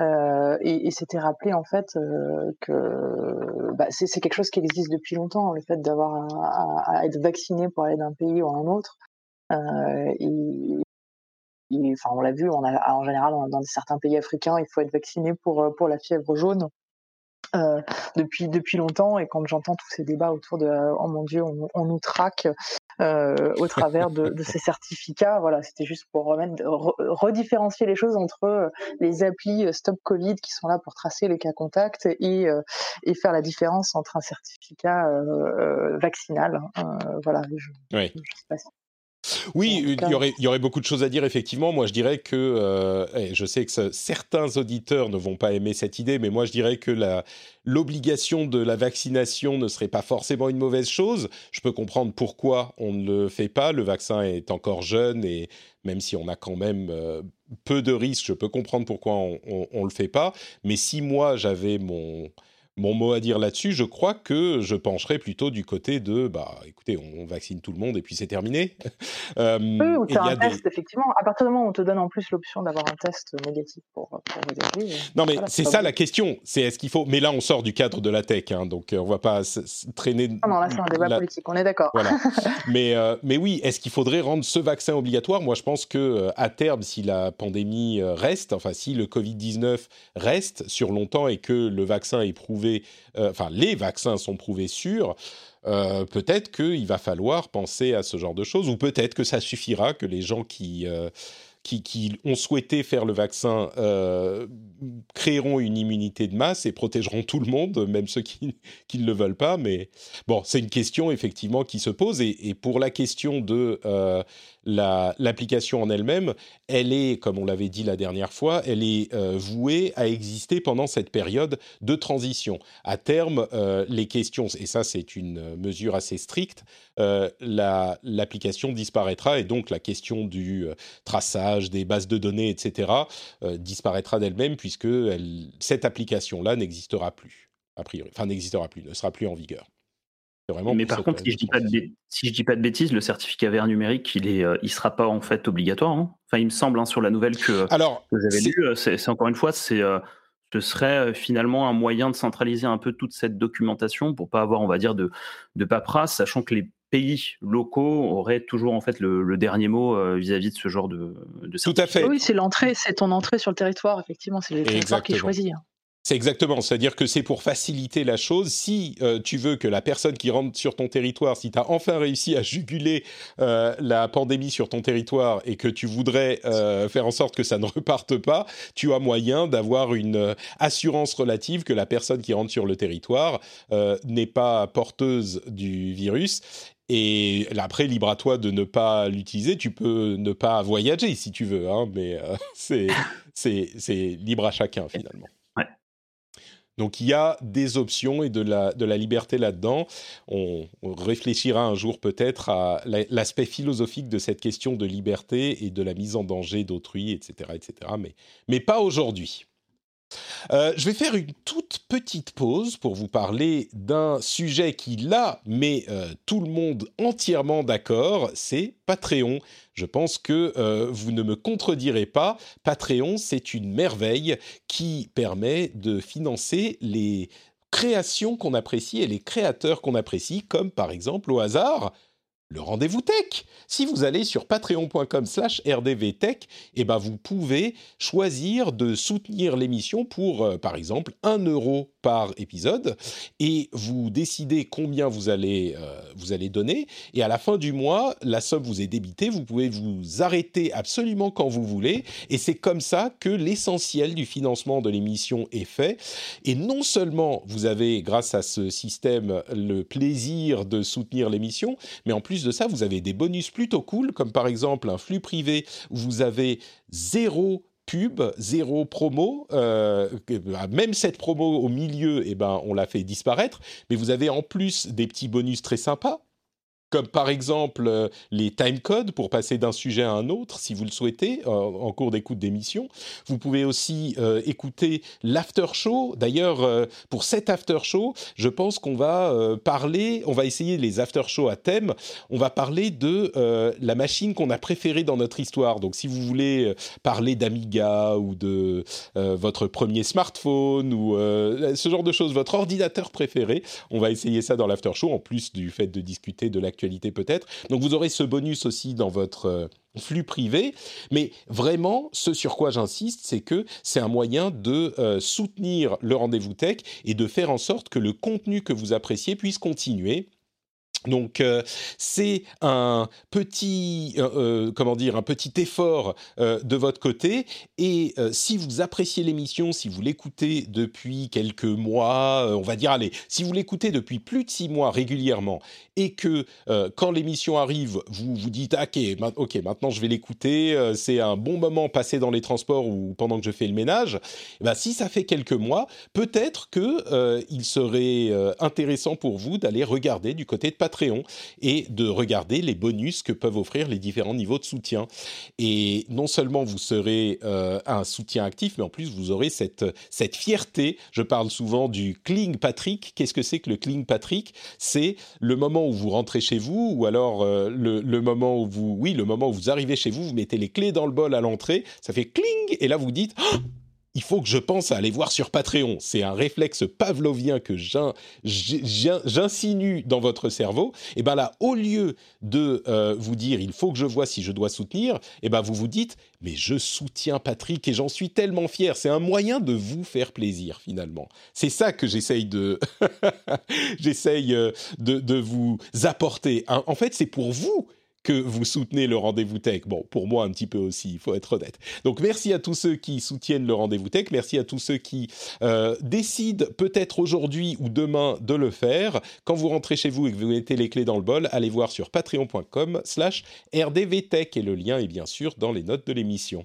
euh, et, et c'était rappelé en fait euh, que bah, c'est quelque chose qui existe depuis longtemps, le fait d'avoir à, à, être vacciné pour aller d'un pays ou à un autre. Euh, et, enfin, on l'a vu, on a, en général dans certains pays africains, il faut être vacciné pour pour la fièvre jaune. Euh, depuis depuis longtemps et quand j'entends tous ces débats autour de oh mon dieu on, on nous traque au travers de, ces certificats. Voilà, c'était juste pour redifférencier les choses entre les applis Stop Covid qui sont là pour tracer les cas contacts et, et faire la différence entre un certificat vaccinal. voilà, je, oui. sais pas si oui, il y, aurait, il y aurait beaucoup de choses à dire, effectivement. Moi, je dirais que, euh, je sais que certains auditeurs ne vont pas aimer cette idée, mais moi, je dirais que l'obligation de la vaccination ne serait pas forcément une mauvaise chose. Je peux comprendre pourquoi on ne le fait pas. Le vaccin est encore jeune et même si on a quand même euh, peu de risques, je peux comprendre pourquoi on ne le fait pas. Mais si moi, j'avais mon mon mot à dire là-dessus, je crois que je pencherais plutôt du côté de, bah, écoutez, on, vaccine tout le monde et puis c'est terminé. euh, oui, ou tu as un test, effectivement. À partir du moment où on te donne en plus l'option d'avoir un test négatif pour, pour euh, Non, mais c'est ça la question. C'est est-ce qu'il faut. Mais là, on sort du cadre de la tech, hein, donc euh, on va pas traîner. Non, non, là, c'est un débat politique, on est d'accord. Voilà. mais, euh, mais oui, est-ce qu'il faudrait rendre ce vaccin obligatoire? Moi, je pense que à terme, si la pandémie reste, enfin, si le Covid-19 reste sur longtemps et que le vaccin est prouvé euh, enfin les vaccins sont prouvés sûrs, euh, peut-être qu'il va falloir penser à ce genre de choses, ou peut-être que ça suffira que les gens qui euh, qui, ont souhaité faire le vaccin créeront une immunité de masse et protégeront tout le monde, même ceux qui, ne le veulent pas. Mais bon, c'est une question effectivement qui se pose. Et, pour la question de euh, l'application en elle-même, elle est, comme on l'avait dit la dernière fois, elle est euh, vouée à exister pendant cette période de transition. À terme, les questions, et ça c'est une mesure assez stricte, l'application disparaîtra et donc la question du traçage des bases de données, etc., euh, disparaîtra d'elle-même puisque cette application-là n'existera plus, a priori. Enfin, n'existera plus, ne sera plus en vigueur. Vraiment Mais par contre, si je, dis pas de si je dis pas de bêtises, le certificat vert numérique, il est, euh, il sera pas en fait obligatoire. Hein. enfin, il me semble hein, sur la nouvelle que, Alors, vous avez lu, euh, c'est encore une fois, c'est ce serait finalement un moyen de centraliser un peu toute cette documentation pour pas avoir, on va dire, de, de paperasse, sachant que les pays locaux auraient toujours en fait le, dernier mot euh, vis-à-vis de ce genre de, de Tout à fait. Oui, c'est l'entrée, c'est ton entrée sur le territoire, effectivement, c'est le territoire qui est choisi. C'est exactement, c'est-à-dire que c'est pour faciliter la chose. Si euh, tu veux que la personne qui rentre sur ton territoire, si tu as enfin réussi à juguler euh, la pandémie sur ton territoire et que tu voudrais faire en sorte que ça ne reparte pas, tu as moyen d'avoir une assurance relative que la personne qui rentre sur le territoire n'est pas porteuse du virus et après, libre à toi de ne pas l'utiliser. Tu peux ne pas voyager si tu veux, hein, mais euh, c'est libre à chacun finalement. Donc il y a des options et de la, de la liberté là-dedans. On, réfléchira un jour peut-être à l'aspect philosophique de cette question de liberté et de la mise en danger d'autrui, etc., etc. Mais, mais pas aujourd'hui. Euh, je vais faire une toute petite pause pour vous parler d'un sujet qui, là, met euh, tout le monde entièrement d'accord, c'est Patreon. Je pense que euh, vous ne me contredirez pas, Patreon, c'est une merveille qui permet de financer les créations qu'on apprécie et les créateurs qu'on apprécie, comme par exemple au hasard le rendez-vous tech. Si vous allez sur patreon.com slash rdvtech, eh ben vous pouvez choisir de soutenir l'émission pour, euh, par exemple, 1 euro par épisode et vous décidez combien vous allez, euh, vous allez donner. Et à la fin du mois, la somme vous est débitée. Vous pouvez vous arrêter absolument quand vous voulez. Et c'est comme ça que l'essentiel du financement de l'émission est fait. Et non seulement vous avez, grâce à ce système, le plaisir de soutenir l'émission, mais en plus de ça, vous avez des bonus plutôt cool, comme par exemple un flux privé où vous avez zéro pub, zéro promo. Euh, même cette promo au milieu, eh ben, on l'a fait disparaître. Mais vous avez en plus des petits bonus très sympas comme par exemple euh, les timecodes pour passer d'un sujet à un autre, si vous le souhaitez, en cours d'écoute d'émission. Vous pouvez aussi euh, écouter l'after show. D'ailleurs, euh, pour cet after show, je pense qu'on va parler, on va essayer les after shows à thème. On va parler de la machine qu'on a préférée dans notre histoire. Donc, si vous voulez parler d'Amiga ou de votre premier smartphone ou ce genre de choses, votre ordinateur préféré, on va essayer ça dans l'after show, en plus du fait de discuter de peut-être. Donc vous aurez ce bonus aussi dans votre euh, flux privé. Mais vraiment, ce sur quoi j'insiste, c'est que c'est un moyen de euh, soutenir le rendez-vous tech et de faire en sorte que le contenu que vous appréciez puisse continuer Donc euh, c'est un petit euh, euh, comment dire un petit effort de votre côté. Et si vous appréciez l'émission, si vous l'écoutez depuis quelques mois, on va dire allez, si vous l'écoutez depuis plus de six mois régulièrement et que quand l'émission arrive, vous vous dites ok, ok maintenant je vais l'écouter, c'est un bon moment passé dans les transports ou pendant que je fais le ménage, eh ben, si ça fait quelques mois, peut-être que il serait intéressant pour vous d'aller regarder du côté de Patreon et de regarder les bonus que peuvent offrir les différents niveaux de soutien. Et non seulement vous serez euh, un soutien actif, mais en plus vous aurez cette, cette fierté. Je parle souvent du Cling Patrick. Qu'est-ce que c'est que le Cling Patrick? C'est le moment où vous rentrez chez vous, ou alors euh, le, moment où vous, oui, le moment où vous arrivez chez vous, vous mettez les clés dans le bol à l'entrée, ça fait cling, et là vous dites. Oh il faut que je pense à aller voir sur Patreon. C'est un réflexe pavlovien que j'insinue dans votre cerveau. Et bien là, au lieu de euh, vous dire il faut que je vois si je dois soutenir, et ben vous vous dites mais je soutiens Patrick et j'en suis tellement fier. C'est un moyen de vous faire plaisir finalement. C'est ça que j'essaye de j'essaye euh, de vous apporter. En fait, c'est pour vous que vous soutenez le rendez-vous tech. Bon, pour moi un petit peu aussi, il faut être honnête. Donc merci à tous ceux qui soutiennent le rendez-vous tech, merci à tous ceux qui euh, décident peut-être aujourd'hui ou demain de le faire. Quand vous rentrez chez vous et que vous mettez les clés dans le bol, allez voir sur patreon.com slash rdvtech et le lien est bien sûr dans les notes de l'émission.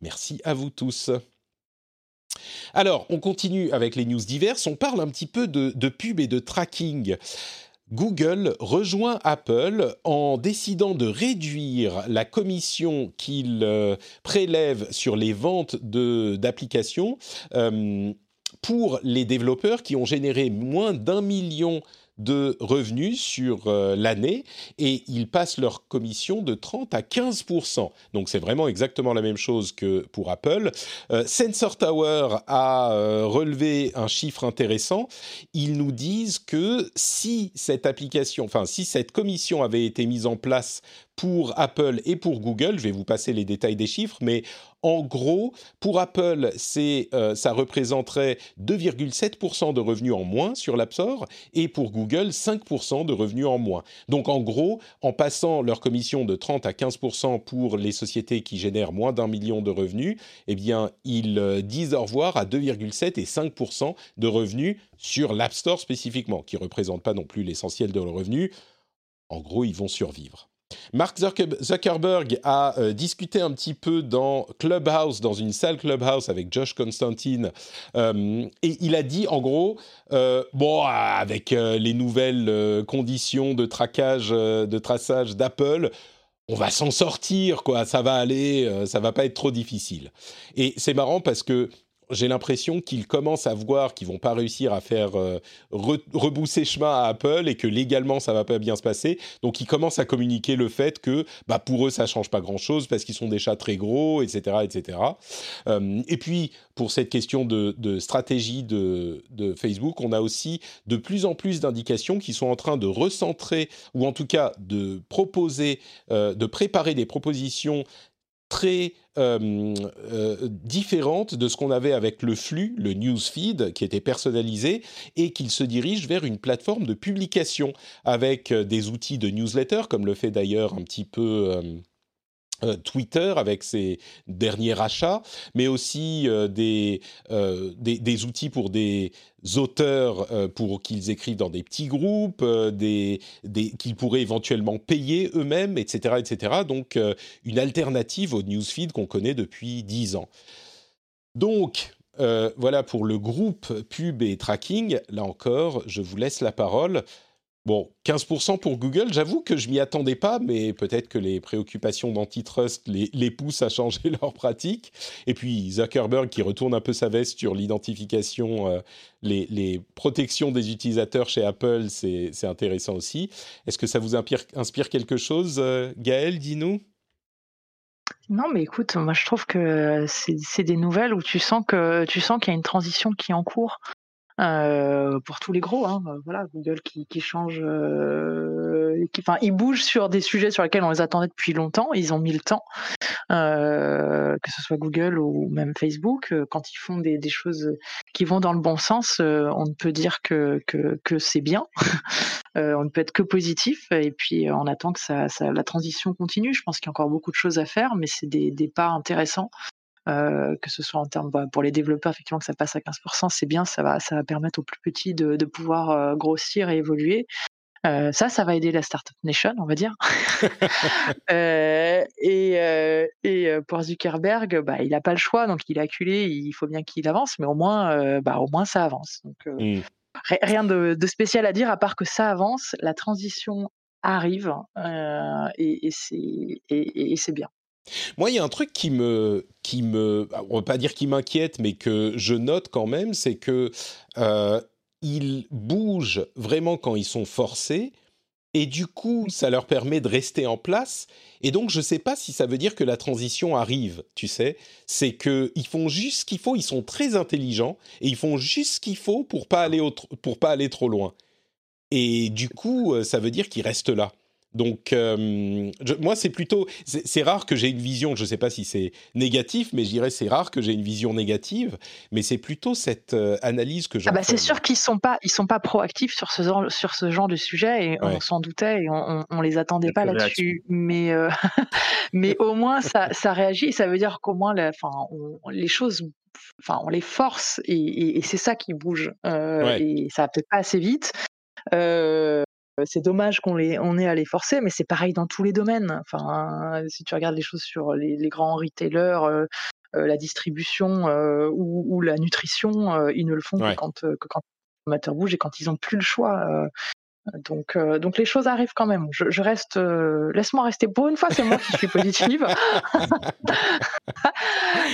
Merci à vous tous. Alors, on continue avec les news diverses. On parle un petit peu de, pub et de tracking. Google rejoint Apple en décidant de réduire la commission qu'il euh, prélève sur les ventes d'applications euh, pour les développeurs qui ont généré moins d'un million de revenus sur euh, l'année et ils passent leur commission de 30 à 15 Donc c'est vraiment exactement la même chose que pour Apple. Euh, Sensor Tower a euh, relevé un chiffre intéressant. Ils nous disent que si cette application, enfin si cette commission avait été mise en place pour Apple et pour Google. Je vais vous passer les détails des chiffres, mais en gros, pour Apple, euh, ça représenterait 2,7% de revenus en moins sur l'App Store et pour Google, 5% de revenus en moins. Donc en gros, en passant leur commission de 30 à 15% pour les sociétés qui génèrent moins d'un million de revenus, eh bien, ils euh, disent au revoir à 2,7 et 5% de revenus sur l'App Store spécifiquement, qui ne représente pas non plus l'essentiel de leurs revenus. En gros, ils vont survivre. Mark Zuckerberg a euh, discuté un petit peu dans Clubhouse, dans une salle Clubhouse avec Josh Constantine, euh, et il a dit en gros, euh, bon, avec les nouvelles conditions de traquage, de traçage d'Apple, on va s'en sortir, quoi, ça va aller, ça va pas être trop difficile. Et c'est marrant parce que j'ai l'impression qu'ils commencent à voir qu'ils vont pas réussir à faire euh, rebousser chemin à Apple et que légalement ça va pas bien se passer. Donc ils commencent à communiquer le fait que bah pour eux ça change pas grand chose parce qu'ils sont des chats très gros, etc., etc. Euh, et puis pour cette question de, stratégie de, Facebook, on a aussi de plus en plus d'indications qui sont en train de recentrer ou en tout cas de proposer, euh, de préparer des propositions très euh, euh, différente de ce qu'on avait avec le flux, le newsfeed, qui était personnalisé, et qu'il se dirige vers une plateforme de publication avec euh, des outils de newsletter, comme le fait d'ailleurs un petit peu Twitter avec ses derniers rachats, mais aussi des, des, outils pour des auteurs pour qu'ils écrivent dans des petits groupes, qu'ils pourraient éventuellement payer eux-mêmes, etc., etc. Donc une alternative au newsfeed qu'on connaît depuis dix ans. Donc voilà pour le groupe pub et tracking. Là encore, je vous laisse la parole. Bon, 15% pour Google, j'avoue que je m'y attendais pas, mais peut-être que les préoccupations d'antitrust les, poussent à changer leur pratique. Et puis Zuckerberg qui retourne un peu sa veste sur l'identification, euh, les, protections des utilisateurs chez Apple, c'est intéressant aussi. Est-ce que ça vous inspire, inspire quelque chose, euh, Gaël, dis-nous? Non, mais écoute, moi je trouve que c'est des nouvelles où tu sens que tu sens qu'il y a une transition qui est en cours. Euh, pour tous les gros. Hein, euh, voilà, Google qui, qui change, euh, qui, enfin, ils bougent sur des sujets sur lesquels on les attendait depuis longtemps. Ils ont mis le temps, euh, que ce soit Google ou même Facebook, euh, quand ils font des, des choses qui vont dans le bon sens, on ne peut dire que que, que c'est bien. on ne peut être que positif. Et puis, on attend que ça, ça, la transition continue. Je pense qu'il y a encore beaucoup de choses à faire, mais c'est des, des pas intéressants. Euh, que ce soit en termes bah, pour les développeurs, effectivement, que ça passe à 15%, c'est bien, ça va, ça va permettre aux plus petits de, de pouvoir euh, grossir et évoluer. Euh, ça, ça va aider la Startup Nation, on va dire. euh, et, euh, et pour Zuckerberg, bah, il n'a pas le choix, donc il est acculé, il faut bien qu'il avance, mais au moins, bah, au moins ça avance. Donc, mmh. Rien de, de, spécial à dire, à part que ça avance, la transition arrive, et, et c'est bien. Moi, il y a un truc qui me, qui me, on va pas dire qui m'inquiète, mais que je note quand même, c'est que euh, ils bougent vraiment quand ils sont forcés, et du coup, ça leur permet de rester en place. Et donc, je ne sais pas si ça veut dire que la transition arrive. Tu sais, c'est que ils font juste ce qu'il faut. Ils sont très intelligents et ils font juste ce qu'il faut pour pas aller pour pas aller trop loin. Et du coup, euh, ça veut dire qu'ils restent là. Donc, euh, moi, c'est plutôt. C'est rare que j'ai une vision, je ne sais pas si c'est négatif, mais je dirais c'est rare que j'ai une vision négative, mais c'est plutôt cette euh, analyse que j'ai. Ah bah c'est sûr qu'ils ne sont, pas, ils sont pas proactifs sur ce, genre, sur ce genre de sujet, et on s'en doutait, et on ne les attendait pas là-dessus. Mais, euh, mais au moins, ça, ça réagit, ça veut dire qu'au moins, la, les choses enfin, on les force et, et, c'est ça qui bouge. Et ça va peut-être pas assez vite. Euh, c'est dommage qu'on les, on ait à les forcer, mais c'est pareil dans tous les domaines. Enfin, si tu regardes les choses sur les, grands retailers, euh, euh, la distribution euh, ou, la nutrition, ils ne le font que quand, que quand les consommateurs bougent et quand ils n'ont plus le choix. Donc, euh, donc les choses arrivent quand même. Je, reste, euh, laisse-moi rester. Pour une fois, c'est moi qui suis positive.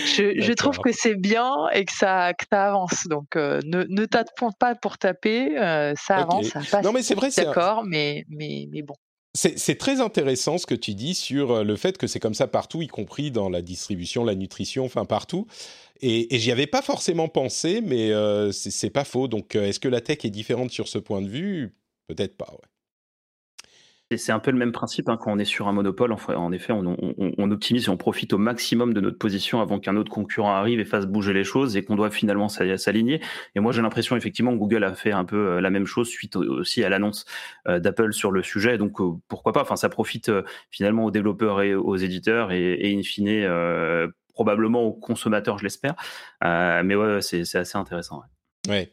je, trouve que c'est bien et que ça, que ça avance. Donc, euh, ne, ne tape pas pour taper. ça avance, ça passe. Non, mais c'est vrai, c'est d'accord, mais, mais, mais bon. C'est très intéressant ce que tu dis sur le fait que c'est comme ça partout, y compris dans la distribution, la nutrition, enfin partout. Et, et j'y avais pas forcément pensé, mais c'est pas faux. Donc, est-ce que la tech est différente sur ce point de vue? Peut-être pas, ouais. C'est un peu le même principe hein, quand on est sur un monopole. En effet, on, optimise et on profite au maximum de notre position avant qu'un autre concurrent arrive et fasse bouger les choses et qu'on doit finalement s'aligner. Et moi, j'ai l'impression effectivement que Google a fait un peu euh, la même chose suite aussi à l'annonce euh, d'Apple sur le sujet. Donc euh, pourquoi pas? Enfin, ça profite finalement aux développeurs et aux éditeurs et, in fine probablement aux consommateurs, je l'espère. mais ouais, c'est assez intéressant. Ouais.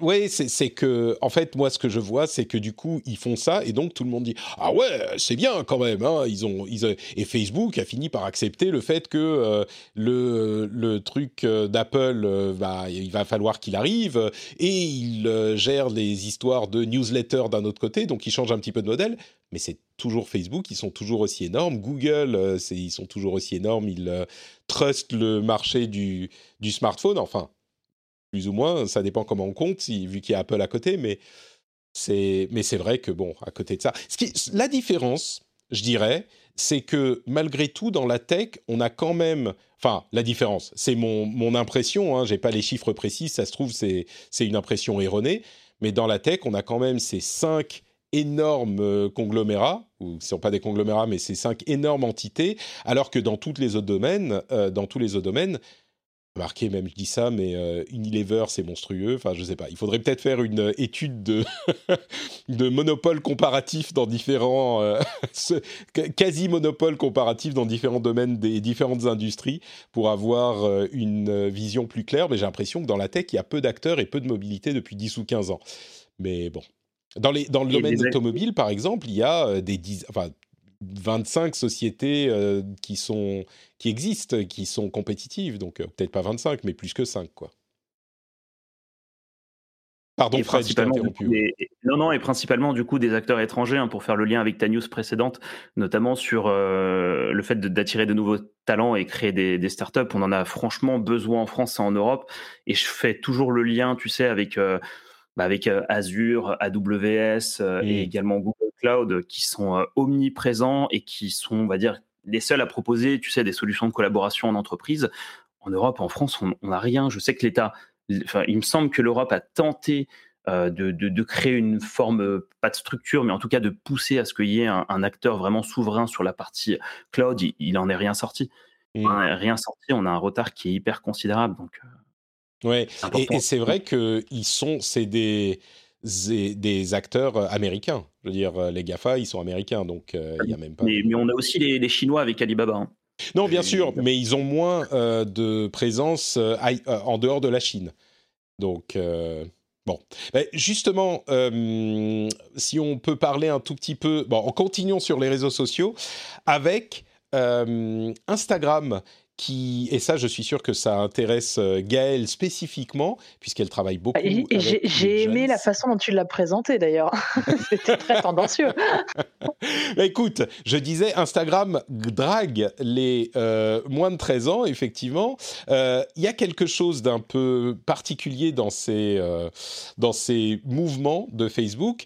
Oui, c'est que, en fait, moi, ce que je vois, c'est que du coup, ils font ça, et donc tout le monde dit Ah ouais, c'est bien quand même. Hein, ils ont, et Facebook a fini par accepter le fait que euh, le, truc euh, d'Apple, euh, il va falloir qu'il arrive, et il gère les histoires de newsletter d'un autre côté, donc ils changent un petit peu de modèle, mais c'est toujours Facebook, ils sont toujours aussi énormes. Google, ils sont toujours aussi énormes, ils trustent le marché du smartphone, enfin plus ou moins. Ça dépend comment on compte, vu qu'il y a Apple à côté, mais c'est, mais c'est vrai que bon, à côté de ça, la différence, je dirais, c'est que malgré tout, dans la tech, on a quand même, enfin, la différence, c'est mon, mon impression. Hein, j'ai pas les chiffres précis, ça se trouve c'est c'est une impression erronée, mais dans la tech, on a quand même ces cinq énormes euh, conglomérats, ou ce ne sont pas des conglomérats, mais ces cinq énormes entités, alors que dans tous les autres domaines, euh, dans tous les autres domaines, Remarquez, même je dis ça, mais euh, Unilever, c'est monstrueux. Enfin, je sais pas. Il faudrait peut-être faire une euh, étude de, de monopole comparatif dans différents. Euh, quasi-monopole comparatif dans différents domaines des différentes industries pour avoir une vision plus claire. Mais j'ai l'impression que dans la tech, il y a peu d'acteurs et peu de mobilité depuis 10 ou 15 ans. Mais bon. Dans, les, dans le domaine automobile, par exemple, il y a des enfin, 25 sociétés euh, qui, sont, qui existent, qui sont compétitives. Donc, euh, peut-être pas 25, mais plus que 5, quoi. Pardon, Fred, je interrompu. non, non, et principalement, du coup, des acteurs étrangers, hein, pour faire le lien avec ta news précédente, notamment sur euh, le fait d'attirer de, nouveaux talents et créer des, des, startups. On en a franchement besoin en France et en Europe. Et je fais toujours le lien, tu sais, avec bah, avec euh, Azure, AWS et également Google Cloud qui sont euh, omniprésents et qui sont, on va dire, les seuls à proposer, tu sais, des solutions de collaboration en entreprise. En Europe, en France, on n'a rien. Je sais que l'État, enfin, il me semble que l'Europe a tenté de, de, créer une forme, pas de structure, mais en tout cas de pousser à ce qu'il y ait un, acteur vraiment souverain sur la partie cloud. Il, n'en est rien sorti. Mmh. rien sorti. On a un retard qui est hyper considérable. Donc, Ouais, et, c'est vrai que ils sont, c'est des, des acteurs euh, américains. Je veux dire, euh, les Gafa, ils sont américains, donc euh, il y a même pas. Mais, on a aussi les, Chinois avec Alibaba. Hein. Non, bien sûr, mais ils ont moins de présence en dehors de la Chine. Donc, bon. justement, si on peut parler un tout petit peu, bon, en continuant sur les réseaux sociaux, avec Instagram qui, et ça, je suis sûr que ça intéresse euh, Gaëlle spécifiquement, puisqu'elle travaille beaucoup. J'ai aimé la façon dont tu l'as présenté d'ailleurs. C'était très tendancieux. Écoute, je disais, Instagram drague les euh, moins de 13 ans, effectivement. Euh, il y a quelque chose d'un peu particulier dans ces, dans ces mouvements de Facebook.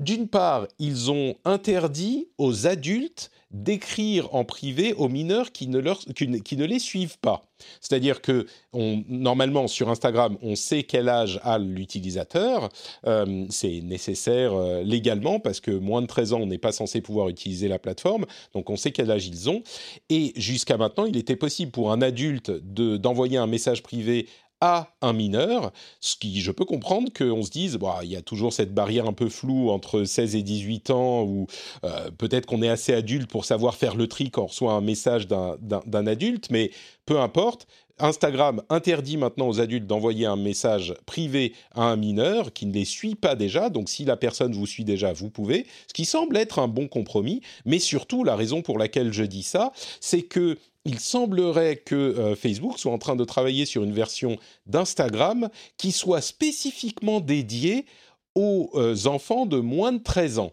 D'une part, ils ont interdit aux adultes d'écrire en privé aux mineurs qui ne, leur, qui, ne, les suivent pas. C'est-à-dire que normalement sur Instagram, on sait quel âge a l'utilisateur. Euh, c'est nécessaire euh, légalement parce que moins de 13 ans, on n'est pas censé pouvoir utiliser la plateforme. Donc on sait quel âge ils ont. Et jusqu'à maintenant, il était possible pour un adulte d'envoyer un message privé à un mineur, ce qui, je peux comprendre qu'on se dise, bah, il y a toujours cette barrière un peu floue entre 16 et 18 ans, ou euh, peut-être qu'on est assez adulte pour savoir faire le tri quand on reçoit un message d'un adulte, mais peu importe. Instagram interdit maintenant aux adultes d'envoyer un message privé à un mineur qui ne les suit pas déjà. Donc si la personne vous suit déjà, vous pouvez. Ce qui semble être un bon compromis. Mais surtout, la raison pour laquelle je dis ça, c'est que il semblerait que euh, Facebook soit en train de travailler sur une version d'Instagram qui soit spécifiquement dédiée aux euh, enfants de moins de 13 ans.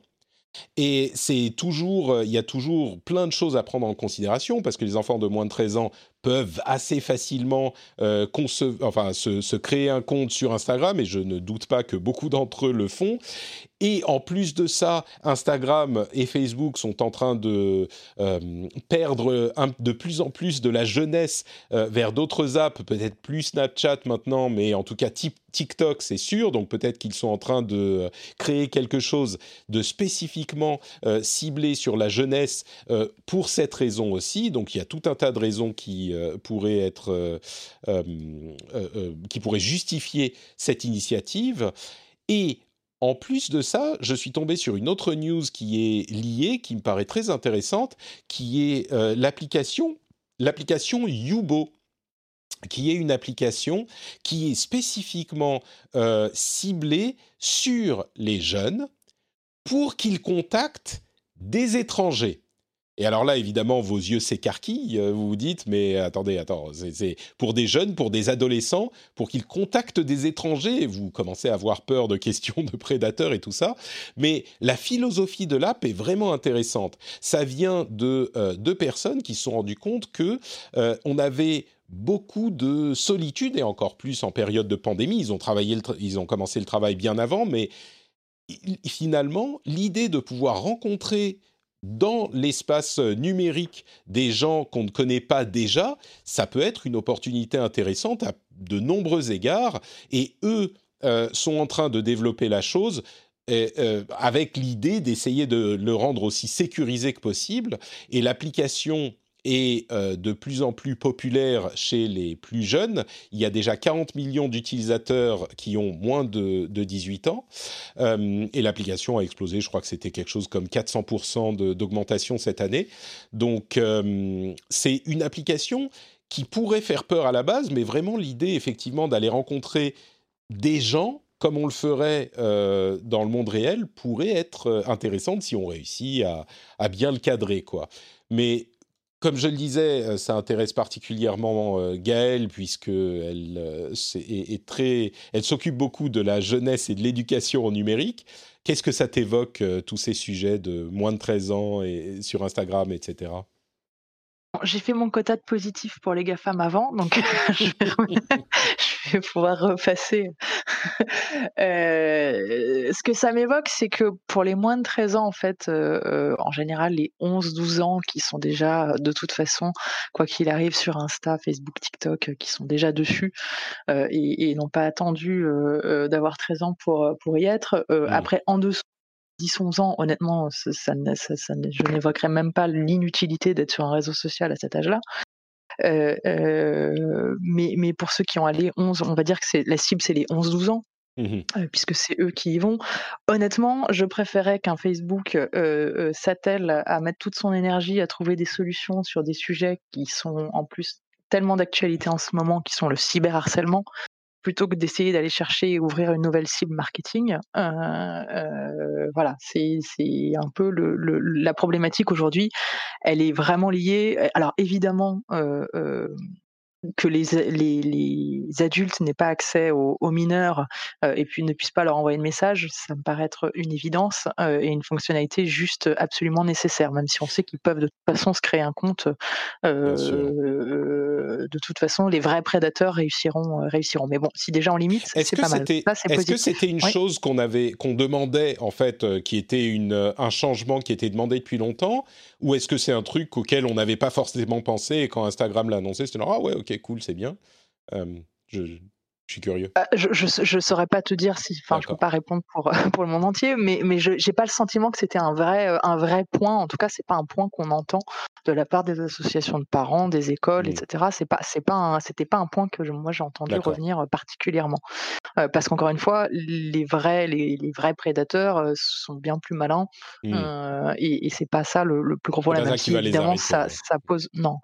Et c'est toujours, euh, il y a toujours plein de choses à prendre en considération parce que les enfants de moins de 13 ans peuvent assez facilement euh, enfin, se, créer un compte sur Instagram, et je ne doute pas que beaucoup d'entre eux le font. Et en plus de ça, Instagram et Facebook sont en train de euh, perdre de plus en plus de la jeunesse euh, vers d'autres apps, peut-être plus Snapchat maintenant, mais en tout cas TikTok, c'est sûr. Donc peut-être qu'ils sont en train de créer quelque chose de spécifiquement ciblé sur la jeunesse pour cette raison aussi. Donc il y a tout un tas de raisons qui euh, pourrait être, euh, euh, qui pourrait justifier cette initiative. Et en plus de ça, je suis tombé sur une autre news qui est liée, qui me paraît très intéressante, qui est l'application, l'application Yubo qui est une application qui est spécifiquement ciblée sur les jeunes pour qu'ils contactent des étrangers. Et alors là, évidemment, vos yeux s'écarquillent. Euh, vous vous dites, mais attendez, attends, c'est pour des jeunes, pour des adolescents, pour qu'ils contactent des étrangers. Vous commencez à avoir peur de questions de prédateurs et tout ça. Mais la philosophie de l'app est vraiment intéressante. Ça vient de euh, deux personnes qui se sont rendues compte que euh, on avait beaucoup de solitude et encore plus en période de pandémie. Ils ont travaillé, ils ont commencé le travail bien avant, mais finalement, l'idée de pouvoir rencontrer dans l'espace numérique des gens qu'on ne connaît pas déjà, ça peut être une opportunité intéressante à de nombreux égards. Et eux euh, sont en train de développer la chose. Euh, avec l'idée d'essayer de le rendre aussi sécurisé que possible. Et l'application est de plus en plus populaire chez les plus jeunes. Il y a déjà 40 millions d'utilisateurs qui ont moins de, 18 ans. et l'application a explosé, je crois que c'était quelque chose comme 400% d'augmentation cette année. Donc c'est une application qui pourrait faire peur à la base, mais vraiment l'idée effectivement d'aller rencontrer des gens comme on le ferait euh, dans le monde réel, pourrait être euh, intéressante si on réussit à, bien le cadrer, quoi. Mais comme je le disais, euh, ça intéresse particulièrement Gaëlle puisqu'elle est, très, elle s'occupe beaucoup de la jeunesse et de l'éducation au numérique. Qu'est-ce que ça t'évoque tous ces sujets de moins de 13 ans et sur Instagram, etc. J'ai fait mon quota de positif pour les GAFAM avant, donc je, vais, pouvoir repasser. Euh, ce que ça m'évoque, c'est que pour les moins de 13 ans, en fait, euh, euh, en général, les 11-12 ans qui sont déjà, de toute façon, quoi qu'il arrive sur Insta, Facebook, TikTok, qui sont déjà dessus et, n'ont pas attendu d'avoir 13 ans pour, pour y être. Mmh. Après, en dessous 10-11 ans, honnêtement, ça, je n'évoquerais même pas l'inutilité d'être sur un réseau social à cet âge-là. Euh, euh, mais, pour ceux qui ont allé 11, on va dire que c'est la cible, c'est les 11-12 ans. Mmh euh, puisque c'est eux qui y vont. Honnêtement, je préférais qu'un Facebook s'attelle à mettre toute son énergie à trouver des solutions sur des sujets qui sont en plus tellement d'actualité en ce moment, qui sont le cyberharcèlement, plutôt que d'essayer d'aller chercher et ouvrir une nouvelle cible marketing. Euh, euh, voilà, c'est un peu le, la problématique aujourd'hui. Elle est vraiment liée. Alors évidemment, euh, que les, les, les adultes n'aient pas accès aux, mineurs euh, et puis ne puissent pas leur envoyer de message, ça me paraît être une évidence euh, et une fonctionnalité juste absolument nécessaire, même si on sait qu'ils peuvent de toute façon se créer un compte. Euh, de toute façon, les vrais prédateurs réussiront, réussiront. Mais bon, si déjà on limite, c'est pas mal. Est-ce que c'était une chose qu'on avait, qu'on demandait en fait, qui était une, un changement qui était demandé depuis longtemps, ou est-ce que c'est un truc auquel on n'avait pas forcément pensé et quand Instagram l'a annoncé, c'était ah ouais, ok, cool, c'est bien. je, je suis curieux. Euh, je ne saurais pas te dire si, enfin, je peux pas répondre pour pour le monde entier, mais mais je j'ai pas le sentiment que c'était un vrai euh, un vrai point. En tout cas, c'est pas un point qu'on entend de la part des associations de parents, des écoles, mmh. etc. C'est pas c'est pas c'était pas un point que moi j'ai entendu revenir euh, particulièrement, parce qu'encore une fois, les vrais les, les vrais prédateurs sont bien plus malins mmh. et, et c'est pas ça le, plus gros problème. Même si évidemment ça ça pose non,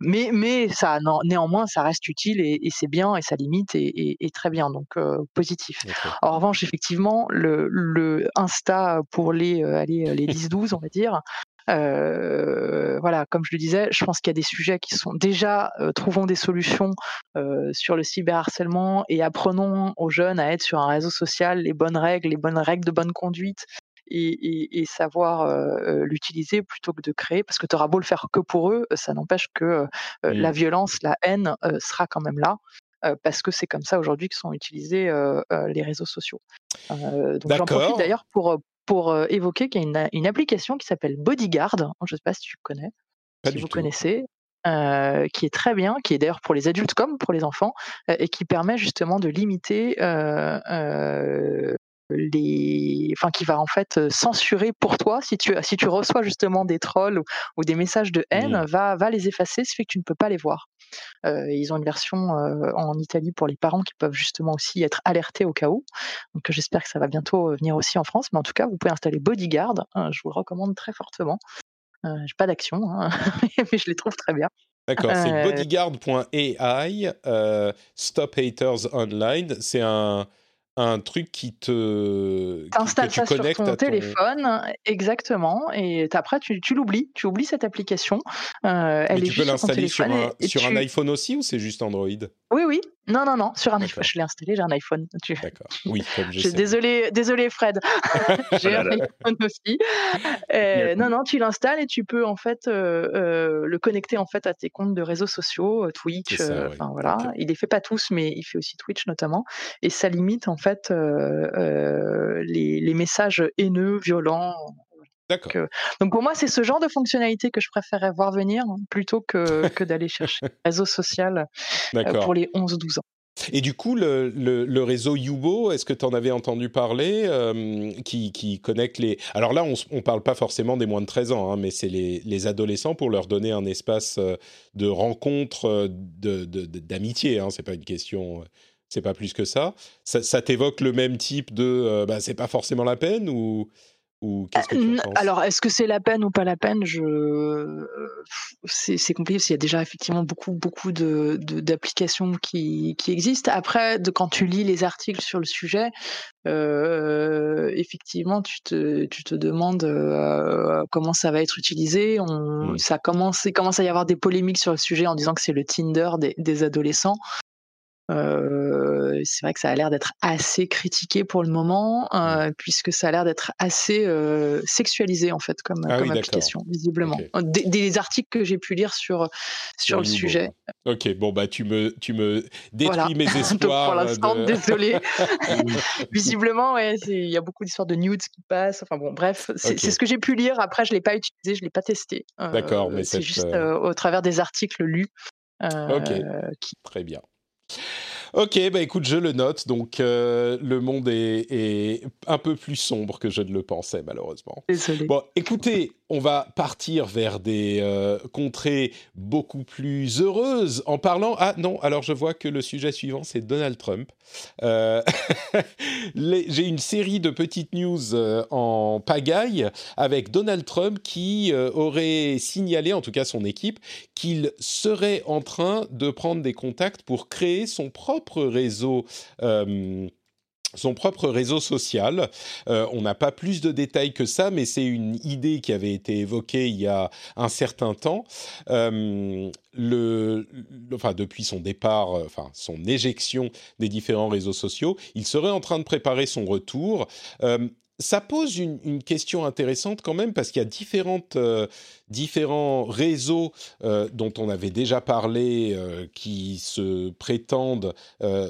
mais mais ça non, néanmoins ça reste utile et, et c'est bien et ça limite et est, très bien, donc positif. En revanche, effectivement, le, Insta pour les, aller, les 10-12, on va dire, voilà, comme je le disais, je pense qu'il y a des sujets qui sont déjà trouvons des solutions sur le cyberharcèlement et apprenons aux jeunes à être sur un réseau social, les bonnes règles, les bonnes règles de bonne conduite. Et, savoir l'utiliser plutôt que de créer, parce que tu auras beau le faire que pour eux, ça n'empêche que la mmh. violence, la haine sera quand même là. Euh, parce que c'est comme ça aujourd'hui que sont utilisés euh, euh, les réseaux sociaux. donc j'en profite d'ailleurs pour, pour évoquer qu'il y a une, application qui s'appelle Bodyguard, je ne sais pas si tu connais, si vous connaissez, qui est très bien, qui est d'ailleurs pour les adultes comme pour les enfants, et qui permet justement de limiter les, enfin, qui va en fait censurer pour toi. Si tu si tu reçois justement des trolls ou, des messages de haine, va va les effacer, ce fait que tu ne peux pas les voir. Euh, ils ont une version en Italie pour les parents qui peuvent justement aussi être alertés au cas où. Donc j'espère que ça va bientôt venir aussi en France. Mais en tout cas, vous pouvez installer Bodyguard. Hein, je vous le recommande très fortement. Euh, j'ai pas d'action, hein, mais je les trouve très bien. D'accord, c'est euh, bodyguard.ai, Stop Haters Online. C'est un, un truc qui te t'installes ça sur ton, téléphone exactement et après tu, tu l'oublies tu oublies cette application euh, elle Mais tu peux l'installer sur, un, sur un iPhone aussi ou c'est juste Android? Oui oui non, non, non, sur un iPhone. Je l'ai installé, j'ai un iPhone. D'accord. Oui, comme je sais. Désolé, désolé Fred. j'ai un iPhone aussi. Euh, non, non, tu l'installes et tu peux en fait euh, euh, le connecter en fait à tes comptes de réseaux sociaux, Twitch. Enfin voilà, il les fait pas tous, mais il fait aussi Twitch notamment. Et ça limite en fait les, les messages haineux, violents. Donc, donc, pour moi, c'est ce genre de fonctionnalité que je préférerais voir venir plutôt que, que d'aller chercher un réseau social pour les 11-12 ans. Et du coup, le, le, réseau Yubo, est-ce que tu en avais entendu parler, euh, qui, qui, connecte les... Alors là, on ne parle pas forcément des moins de 13 ans, hein, mais c'est les, les, adolescents pour leur donner un espace euh, de rencontre, euh, d'amitié. De, de, hein, c'est pas une question, c'est pas plus que ça. Ça, ça t'évoque le même type de... bah, c'est pas forcément la peine ou qu'est-ce que tu penses? Alors, est-ce que c'est la peine ou pas la peine? Je... C'est compliqué parce qu'il y a déjà effectivement beaucoup, beaucoup d'applications de, qui, qui, existent. Après, de, quand tu lis les articles sur le sujet, euh, effectivement, tu te, tu te demandes euh, comment ça va être utilisé. On, ça commence, il commence à y avoir des polémiques sur le sujet en disant que c'est le Tinder des, des adolescents. Euh, c'est vrai que ça a l'air d'être assez critiqué pour le moment, euh, puisque ça a l'air d'être assez euh, sexualisé en fait comme, ah application, visiblement. Des, articles que j'ai pu lire sur sur le sujet. Ok, bon bah tu me tu me détruis mes espoirs. pour l'instant, désolé. visiblement, ouais, il y a beaucoup d'histoires de nudes qui passent. Enfin bon, bref, c'est ce que j'ai pu lire. Après, je l'ai pas utilisé, je l'ai pas testé. D'accord, mais c'est juste au travers des articles lus. ok, qui... très bien. Ok, bah écoute, je le note. Donc, euh, le monde est, est, un peu plus sombre que je ne le pensais, malheureusement. Désolé. Bon, écoutez, on va partir vers des euh, contrées beaucoup plus heureuses en parlant. Ah non, alors je vois que le sujet suivant, c'est Donald Trump. Euh, j'ai une série de petites news euh, en pagaille avec Donald Trump qui aurait signalé, en tout cas son équipe, qu'il serait en train de prendre des contacts pour créer son propre réseau son propre réseau social. Euh, on n'a pas plus de détails que ça, mais c'est une idée qui avait été évoquée il y a un certain temps. Euh, depuis son départ, euh, son éjection des différents réseaux sociaux, il serait en train de préparer son retour ça pose une, question intéressante quand même parce qu'il y a euh, différents réseaux euh, dont on avait déjà parlé euh, qui se prétendent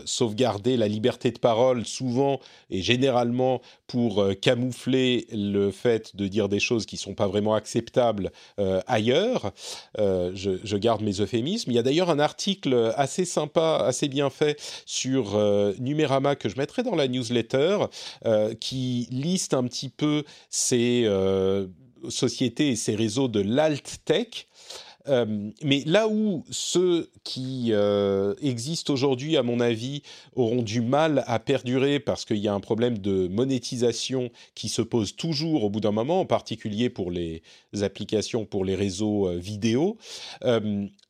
sauvegarder la liberté de parole souvent et généralement pour camoufler le fait de dire des choses qui ne sont pas vraiment acceptables ailleurs. Je, je, garde mes euphémismes. Il y a d'ailleurs un article assez sympa, assez bien fait sur Numérama que je mettrai dans la newsletter qui un petit peu ces euh, sociétés et ces réseaux de l'alt-tech. Euh, mais là où ceux qui euh, existent aujourd'hui, à mon avis, auront du mal à perdurer parce qu'il y a un problème de monétisation qui se pose toujours au bout d'un moment, en particulier pour les applications, pour les réseaux vidéo,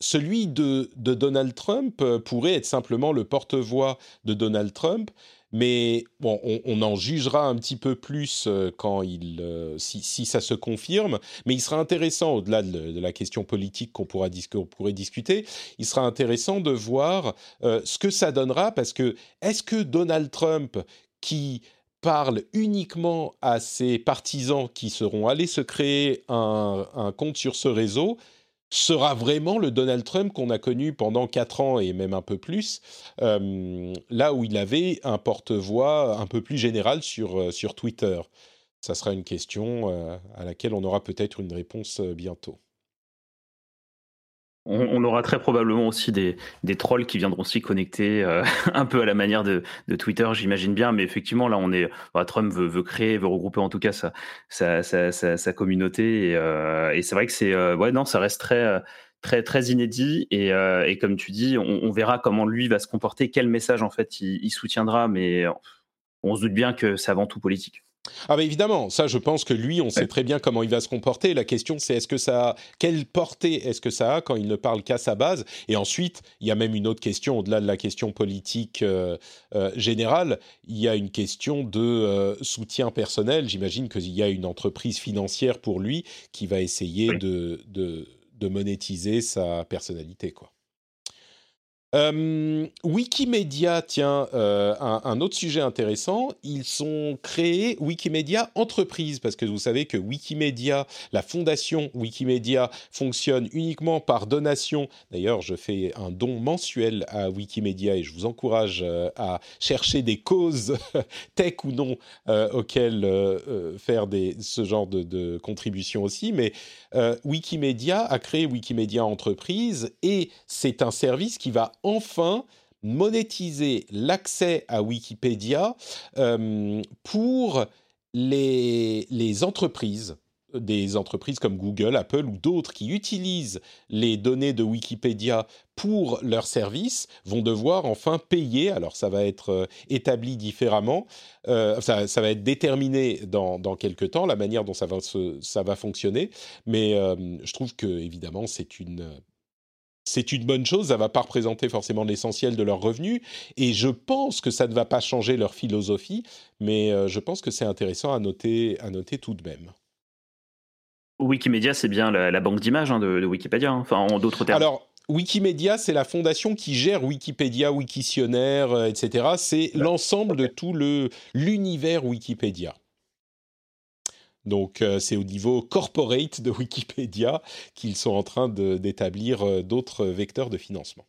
celui de, Donald Trump pourrait être simplement le porte-voix de Donald Trump mais bon, on, en jugera un petit peu plus euh, quand il, euh, si, ça se confirme. Mais il sera intéressant, au-delà de, la question politique qu'on pourra pourrait discuter, il sera intéressant de voir euh, ce que ça donnera, parce que est-ce que Donald Trump, qui parle uniquement à ses partisans qui seront allés se créer un compte sur ce réseau, sera vraiment le Donald Trump qu'on a connu pendant quatre ans et même un peu plus, euh, là où il avait un porte-voix un peu plus général sur, euh, Twitter Ça sera une question euh, à laquelle on aura peut-être une réponse bientôt. On, aura très probablement aussi des, trolls qui viendront s'y connecter euh, un peu à la manière de, Twitter, j'imagine bien. Mais effectivement, là, on est, Trump veut, créer, veut regrouper en tout cas sa, sa, communauté. Et, euh, et c'est vrai que c'est, euh, ouais, non, ça reste très, très, très inédit. Et, et comme tu dis, on, verra comment lui va se comporter, quel message en fait il soutiendra. Mais on se doute bien que c'est avant tout politique. Ah bah évidemment, ça je pense que lui, on sait très bien comment il va se comporter. La question c'est est-ce que ça, quelle portée est-ce que ça a quand il ne parle qu'à sa base? Et ensuite, il y a même une autre question au-delà de la question politique euh, euh, générale. Il y a une question de euh, soutien personnel. J'imagine qu'il y a une entreprise financière pour lui qui va essayer de, de, de monétiser sa personnalité, quoi. Euh, Wikimedia, tiens, euh, un, autre sujet intéressant, ils sont créés Wikimedia Entreprise, parce que vous savez que Wikimedia, la fondation Wikimedia, fonctionne uniquement par donation. D'ailleurs, je fais un don mensuel à Wikimedia et je vous encourage euh, à chercher des causes, tech ou non, auxquelles faire des, ce genre de, de aussi. Mais Wikimedia a créé Wikimedia Entreprise et c'est un service qui va enfin monétiser l'accès à Wikipédia pour les, entreprises des entreprises comme Google, Apple ou d'autres qui utilisent les données de Wikipédia pour leurs services vont devoir enfin payer. Alors ça va être euh, établi différemment, euh, ça, va être déterminé dans, quelques temps, la manière dont ça va, fonctionner. Mais euh, je trouve que évidemment c'est une c'est une bonne chose, ça ne va pas représenter forcément l'essentiel de leurs revenus, et je pense que ça ne va pas changer leur philosophie, mais je pense que c'est intéressant à noter, à noter tout de même. Wikimedia, c'est bien la, banque d'images hein, de, Wikipédia, hein. enfin en d'autres termes. Alors, Wikimedia, c'est la fondation qui gère Wikipédia, Wikitionnaire, euh, etc. C'est l'ensemble de tout l'univers Wikipédia. Donc, euh, c'est au niveau corporate de Wikipédia qu'ils sont en train d'établir euh, d'autres vecteurs de financement.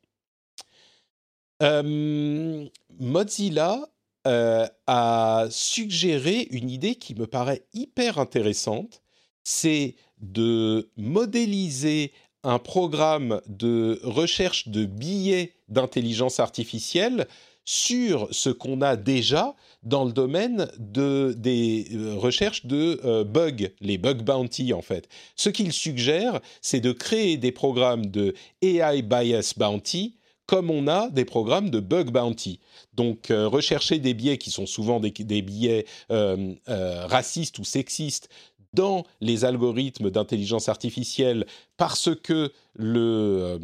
Mozilla a suggéré une idée qui me paraît hyper intéressante c'est de modéliser un programme de recherche de billets d'intelligence artificielle sur ce qu'on a déjà dans le domaine de, des euh, recherches de euh, bugs, les bug bounty en fait. Ce qu'il suggère, c'est de créer des programmes de AI bias bounty comme on a des programmes de bug bounty. Donc, euh, rechercher des biais qui sont souvent des biais racistes ou sexistes dans les algorithmes d'intelligence artificielle parce que euh,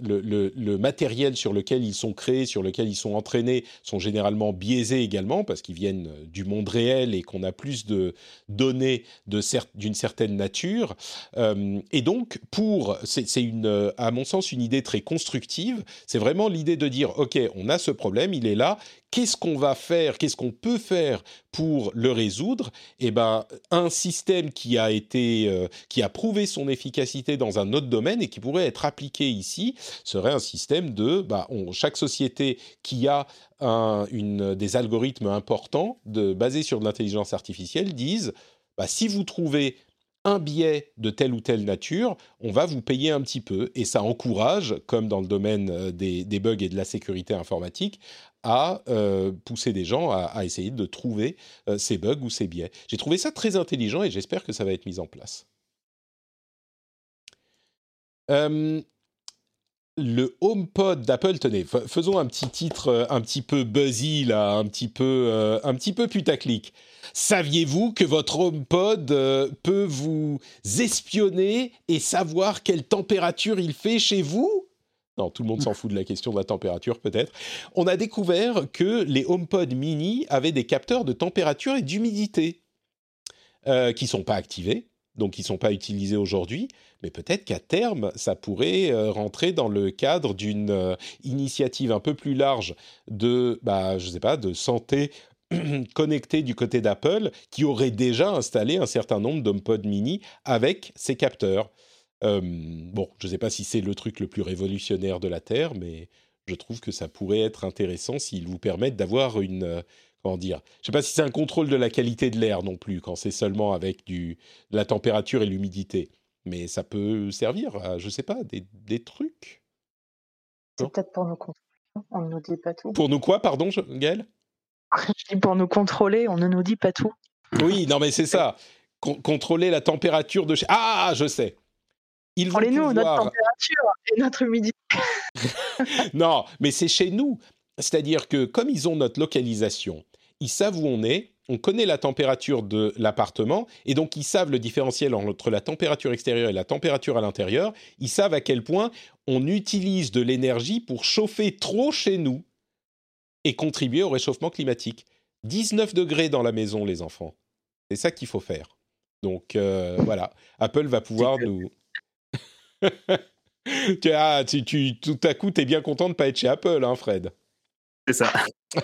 le, matériel sur lequel ils sont créés, sur lequel ils sont entraînés, sont généralement biaisés également, parce qu'ils viennent du monde réel et qu'on a plus de données d'une certaine nature. Euh, et donc, pour, c'est à mon sens, une idée très constructive. C'est vraiment l'idée de dire, OK, on a ce problème, il est là, qu'est-ce qu'on va faire, qu'est-ce qu'on peut faire pour le résoudre? Eh ben, un système qui a été, euh, qui a prouvé son efficacité dans un autre domaine et qui pourrait être appliqué ici serait un système de bah, chaque société qui a une, des algorithmes importants de, basés sur de l'intelligence artificielle disent bah, si vous trouvez un biais de telle ou telle nature, on va vous payer un petit peu. Et ça encourage, comme dans le domaine euh, des, bugs et de la sécurité informatique, à euh, pousser des gens à, essayer de trouver euh, ces bugs ou ces biais. J'ai trouvé ça très intelligent et j'espère que ça va être mis en place. Euh, le HomePod d'Apple, tenez, faisons un petit titre euh, un petit peu buzzy là, un petit peu, euh, un petit peu putaclic. Saviez-vous que votre HomePod peut vous espionner et savoir quelle température il fait chez vous? Non, tout le monde s'en fout de la question de la température peut-être. On a découvert que les HomePod mini avaient des capteurs de température et d'humidité qui sont pas activés donc ils ne sont pas utilisés aujourd'hui, mais peut-être qu'à terme, ça pourrait euh, rentrer dans le cadre d'une euh, initiative un peu plus large de, bah, je sais pas, de santé connectée du côté d'Apple, qui aurait déjà installé un certain nombre d'HomePod mini avec ces capteurs. Euh, bon, je ne sais pas si c'est le truc le plus révolutionnaire de la Terre, mais je trouve que ça pourrait être intéressant s'ils vous permettent d'avoir une comment dire Je sais pas si c'est un contrôle de la qualité de l'air non plus quand c'est seulement avec du la température et l'humidité, mais ça peut servir à je sais pas des, trucs. C'est peut-être pour nous contrôler. On ne nous dit pas tout. Pour nous quoi, pardon, Gaël Je dis pour nous contrôler, on ne nous dit pas tout. Oui, non mais c'est ça. contrôler la température de chez... Ah, je sais. Ils vont nous notre température et notre humidité. non, mais c'est chez nous. C'est-à-dire que comme ils ont notre localisation, ils savent où on est, on connaît la température de l'appartement, et donc ils savent le différentiel entre la température extérieure et la température à l'intérieur, ils savent à quel point on utilise de l'énergie pour chauffer trop chez nous et contribuer au réchauffement climatique. 19 degrés dans la maison, les enfants. C'est ça qu'il faut faire. Donc euh, voilà, Apple va pouvoir nous... ah, tu, tout à coup, tu es bien content de ne pas être chez Apple, hein, Fred c'est ça.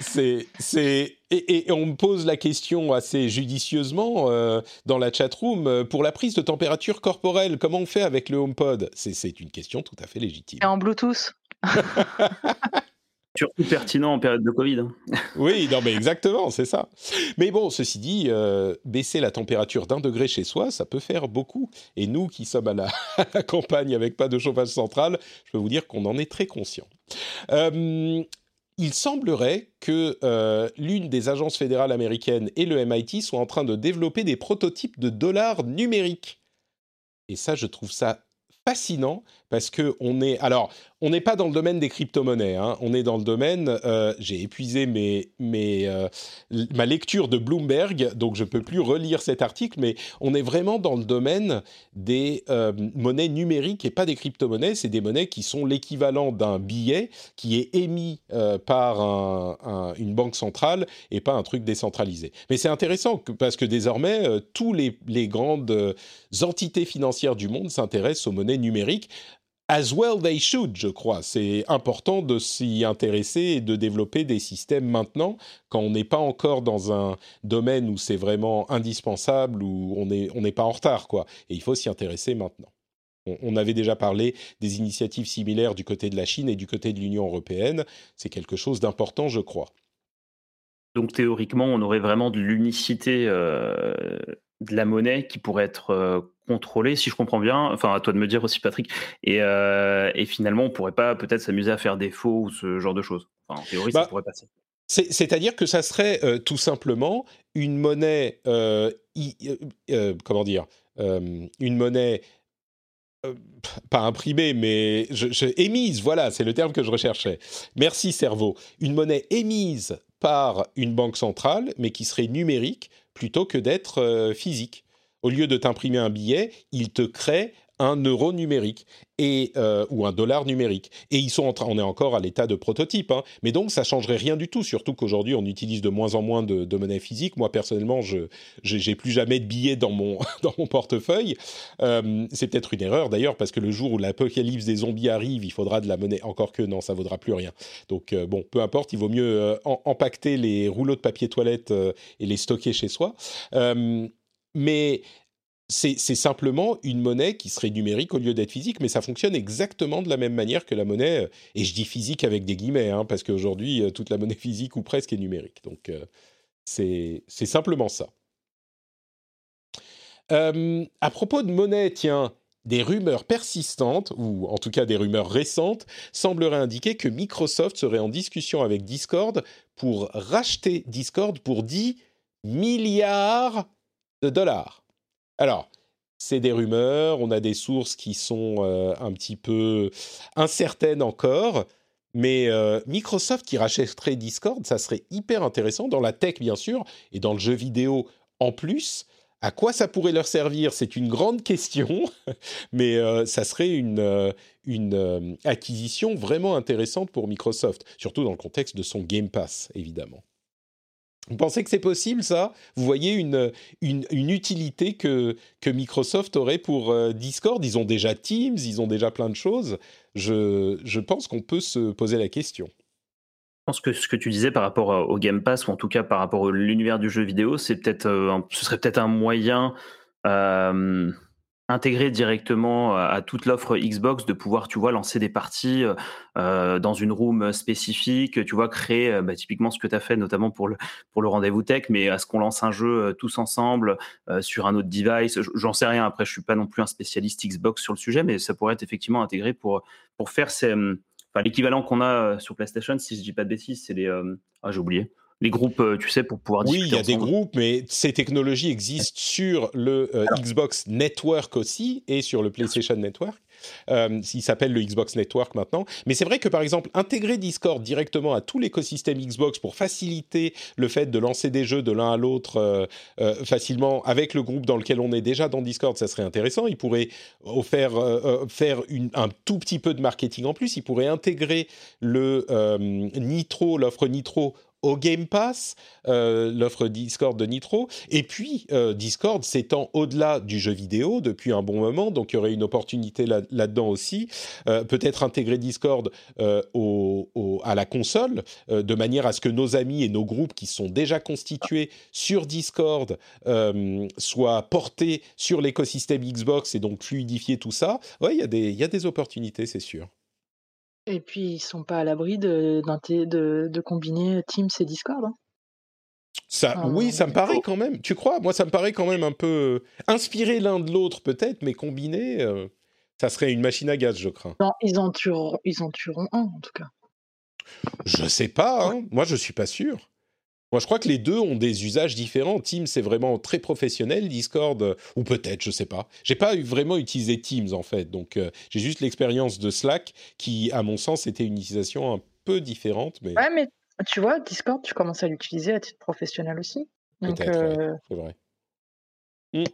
c'est, c'est, et, on me pose la question assez judicieusement euh, dans la chat room euh, pour la prise de température corporelle. Comment on fait avec le HomePod? C'est, c'est une question tout à fait légitime. Et en Bluetooth. Surtout pertinent en période de Covid. Hein. oui, non, mais exactement, c'est ça. Mais bon, ceci dit, euh, baisser la température d'un degré chez soi, ça peut faire beaucoup. Et nous qui sommes à la, campagne avec pas de chauffage central, je peux vous dire qu'on en est très conscient. Euh, il semblerait que euh, l'une des agences fédérales américaines et le MIT soient en train de développer des prototypes de dollars numériques. Et ça, je trouve ça fascinant parce que on est alors on n'est pas dans le domaine des crypto-monnaies, hein. on est dans le domaine, euh, j'ai épuisé mes, mes, euh, ma lecture de Bloomberg, donc je peux plus relire cet article, mais on est vraiment dans le domaine des euh, monnaies numériques et pas des crypto-monnaies, c'est des monnaies qui sont l'équivalent d'un billet qui est émis par un, une banque centrale et pas un truc décentralisé. Mais c'est intéressant parce que désormais, tous les, les grandes entités financières du monde s'intéressent aux monnaies numériques as well they should, je crois. C'est important de s'y intéresser et de développer des systèmes maintenant, quand on n'est pas encore dans un domaine où c'est vraiment indispensable, où on n'est pas en retard, quoi. Et il faut s'y intéresser maintenant. On, avait déjà parlé des initiatives similaires du côté de la Chine et du côté de l'Union européenne. C'est quelque chose d'important, je crois. Donc théoriquement, on aurait vraiment de l'unicité euh, de la monnaie qui pourrait être euh, contrôlée, si je comprends bien. Enfin, à toi de me dire aussi, Patrick. Et, euh, finalement, on pourrait pas peut-être s'amuser à faire des faux ou ce genre de choses. en théorie, ça bah, pourrait passer. C'est-à-dire que ça serait euh, tout simplement une monnaie, comment dire, une monnaie pas imprimée, mais je, émise, voilà, c'est le terme que je recherchais. Merci cerveau. Une monnaie émise par une banque centrale, mais qui serait numérique plutôt que d'être euh, physique. Au lieu de t'imprimer un billet, il te crée un euro numérique et euh, ou un dollar numérique. Et ils sont en train, on est encore à l'état de prototype, hein. mais donc ça changerait rien du tout. Surtout qu'aujourd'hui on utilise de moins en moins de, monnaie physique. Moi personnellement, je j'ai plus jamais de billets dans mon dans mon portefeuille. Euh, c'est peut-être une erreur d'ailleurs parce que le jour où l'apocalypse des zombies arrive, il faudra de la monnaie. Encore que non, ça vaudra plus rien. Donc euh, bon, peu importe, il vaut mieux empacter les rouleaux de papier toilette et les stocker chez soi. Mais c'est simplement une monnaie qui serait numérique au lieu d'être physique, mais ça fonctionne exactement de la même manière que la monnaie, euh, et je dis physique avec des guillemets, hein, parce qu'aujourd'hui, euh, toute la monnaie physique ou presque est numérique. Donc, euh, c'est simplement ça. à propos de monnaie, tiens, des rumeurs persistantes, ou en tout cas des rumeurs récentes, sembleraient indiquer que Microsoft serait en discussion avec Discord pour racheter Discord pour 10 milliards de dollars. Alors, c'est des rumeurs, on a des sources qui sont euh, un petit peu incertaines encore, mais euh, Microsoft qui rachèterait Discord, ça serait hyper intéressant dans la tech bien sûr, et dans le jeu vidéo en plus. À quoi ça pourrait leur servir? C'est une grande question, mais euh, ça serait une, une acquisition vraiment intéressante pour Microsoft, surtout dans le contexte de son Game Pass, évidemment. Vous pensez que c'est possible, ça? Vous voyez une, une, utilité que, que Microsoft aurait pour euh, Discord? Ils ont déjà Teams, ils ont déjà plein de choses. Je, je pense qu'on peut se poser la question. Je pense que ce que tu disais par rapport au Game Pass, ou en tout cas par rapport à l'univers du jeu vidéo, c'est peut-être, euh, ce serait peut-être un moyen euh, intégrer directement à toute l'offre Xbox de pouvoir, tu vois, lancer des parties euh, dans une room spécifique, tu vois, créer bah, typiquement ce que tu as fait notamment pour le, pour le rendez-vous tech, mais à ce qu'on lance un jeu tous ensemble sur un autre device, j'en sais rien, après je suis pas non plus un spécialiste Xbox sur le sujet, mais ça pourrait être effectivement intégré pour, pour faire enfin, l'équivalent qu'on a sur PlayStation, si je dis pas de bêtises, c'est les... ah j'ai oublié les groupes, euh, tu sais, pour pouvoir discuter. Oui, il y a des groupes, mais ces technologies existent sur le euh, Xbox Network aussi et sur le PlayStation Network. Euh, il s'appelle le Xbox Network maintenant. Mais c'est vrai que par exemple, intégrer Discord directement à tout l'écosystème Xbox pour faciliter le fait de lancer des jeux de l'un à l'autre facilement avec le groupe dans lequel on est déjà dans Discord, ça serait intéressant. Il pourrait faire un tout petit peu de marketing en plus. Il pourrait intégrer le Nitro, l'offre Nitro au Game Pass, euh, l'offre Discord de Nitro. Et puis, euh, Discord s'étend au-delà du jeu vidéo depuis un bon moment, donc il y aurait une opportunité là-dedans aussi. Euh, peut-être intégrer Discord à la console, de manière à ce que nos amis et nos groupes qui sont déjà constitués sur Discord soient portés sur l'écosystème Xbox et donc fluidifier tout ça. Oui, il y, y a des opportunités, c'est sûr. Et puis ils sont pas à l'abri de, de, de, combiner Teams et Discord. Hein. Ça, oui, ça me paraît quand même. Tu crois? Moi, ça me paraît quand même un peu inspiré l'un de l'autre peut-être, mais combiné, ça serait une machine à gaz, je crains. Non, ils en tueront, ils en tueront un en tout cas. Je sais pas. Hein. Moi, je suis pas sûr. Moi, je crois que les deux ont des usages différents. Teams, c'est vraiment très professionnel. Discord, euh, ou peut-être, je sais pas. J'ai pas vraiment utilisé Teams en fait, donc euh, j'ai juste l'expérience de Slack, qui, à mon sens, était une utilisation un peu différente. Mais... Ouais, mais tu vois, Discord, tu commences à l'utiliser à titre professionnel aussi. Peut-être, euh, c'est vrai. Hmm.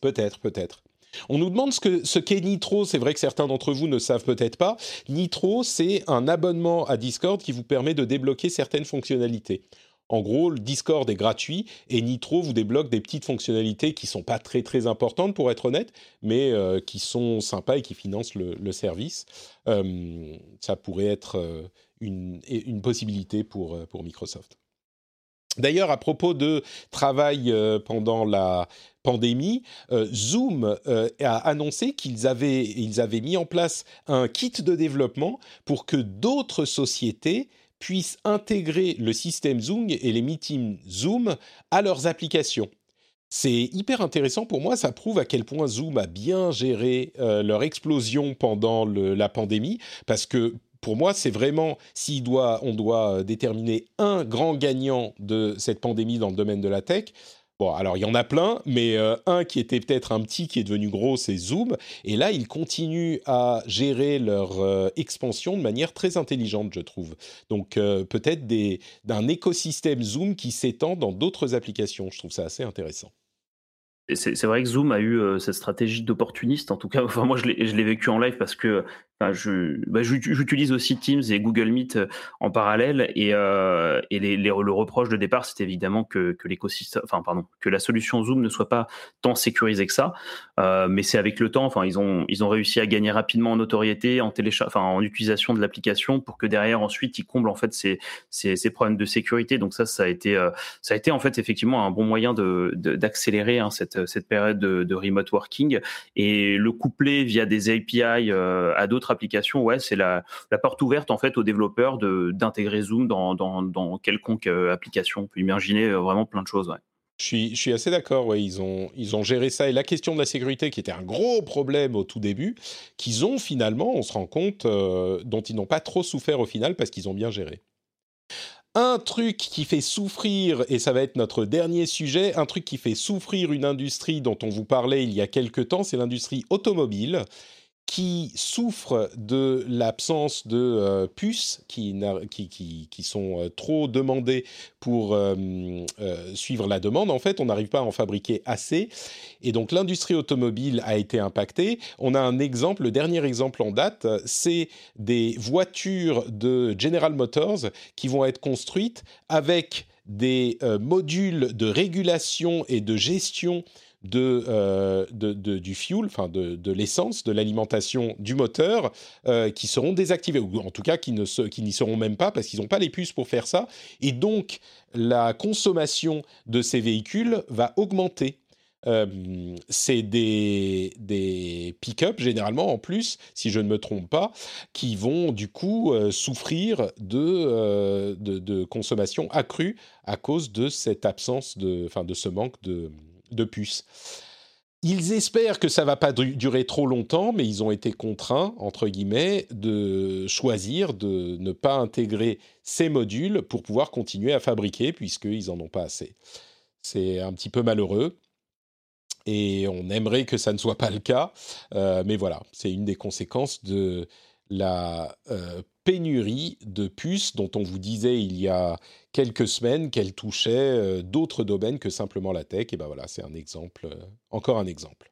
Peut-être, peut-être. On nous demande ce que ce qu'est Nitro. C'est vrai que certains d'entre vous ne savent peut-être pas. Nitro, c'est un abonnement à Discord qui vous permet de débloquer certaines fonctionnalités. En gros, Discord est gratuit et Nitro vous débloque des petites fonctionnalités qui sont pas très très importantes pour être honnête, mais euh, qui sont sympas et qui financent le, service. Euh, ça pourrait être euh, une, possibilité pour, pour Microsoft. D'ailleurs, à propos de travail pendant la pandémie, Zoom a annoncé qu'ils avaient, ils avaient mis en place un kit de développement pour que d'autres sociétés puissent intégrer le système Zoom et les meetings Zoom à leurs applications. C'est hyper intéressant pour moi, ça prouve à quel point Zoom a bien géré euh, leur explosion pendant la pandémie, parce que pour moi, c'est vraiment, si on doit déterminer un grand gagnant de cette pandémie dans le domaine de la tech, Bon, alors il y en a plein, mais euh, un qui était peut-être un petit qui est devenu gros, c'est Zoom. Et là, ils continuent à gérer leur euh, expansion de manière très intelligente, je trouve. Donc euh, peut-être d'un écosystème Zoom qui s'étend dans d'autres applications. Je trouve ça assez intéressant. C'est vrai que Zoom a eu cette stratégie d'opportuniste, en tout cas, enfin moi je l'ai vécu en live parce que bah, j'utilise aussi Teams et Google Meet euh, en parallèle et, euh, et les, le reproche de départ, c'est évidemment que, que l'écosystème, enfin pardon, que la solution Zoom ne soit pas tant sécurisée que ça. Euh, mais c'est avec le temps, enfin ils ont ils ont réussi à gagner rapidement en notoriété, en en utilisation de l'application pour que derrière ensuite ils comblent en fait ces, ces, ces, problèmes de sécurité. Donc ça, ça a été ça a été en fait effectivement un bon moyen de d'accélérer hein, cette cette période de, de, remote working et le coupler via des API à d'autres application, ouais, c'est la, porte ouverte en fait aux développeurs d'intégrer Zoom dans, dans, quelconque euh, application. On peut imaginer euh, vraiment plein de choses. Je suis, je suis, assez d'accord, ouais, ils ont, ils ont géré ça. Et la question de la sécurité, qui était un gros problème au tout début, qu'ils ont finalement, on se rend compte, euh, dont ils n'ont pas trop souffert au final parce qu'ils ont bien géré. Un truc qui fait souffrir, et ça va être notre dernier sujet, un truc qui fait souffrir une industrie dont on vous parlait il y a quelque temps, c'est l'industrie automobile qui souffrent de l'absence de euh, puces qui, qui, qui, sont euh, trop demandées pour euh, suivre la demande. En fait, on n'arrive pas à en fabriquer assez. Et donc, l'industrie automobile a été impactée. On a un exemple, le dernier exemple en date, c'est des voitures de General Motors qui vont être construites avec des modules de régulation et de gestion euh, de, du fuel, enfin de, l'essence, de l'alimentation du moteur, euh, qui seront désactivés, ou en tout cas qui, ne qui n'y seront même pas parce qu'ils n'ont pas les puces pour faire ça. Et donc, la consommation de ces véhicules va augmenter. Euh, c'est des, des pick-up généralement en plus, si je ne me trompe pas, qui vont du coup souffrir de, de, de, consommation accrue à cause de cette absence de, enfin, de ce manque de, de puces. Ils espèrent que ça va pas durer trop longtemps, mais ils ont été contraints, entre guillemets, de choisir de ne pas intégrer ces modules pour pouvoir continuer à fabriquer, puisqu'ils n'en ont pas assez. C'est un petit peu malheureux. Et on aimerait que ça ne soit pas le cas, euh, mais voilà, c'est une des conséquences de la euh, pénurie de puces dont on vous disait il y a quelques semaines qu'elle touchait euh, d'autres domaines que simplement la tech. Et ben voilà, c'est un exemple, euh, encore un exemple.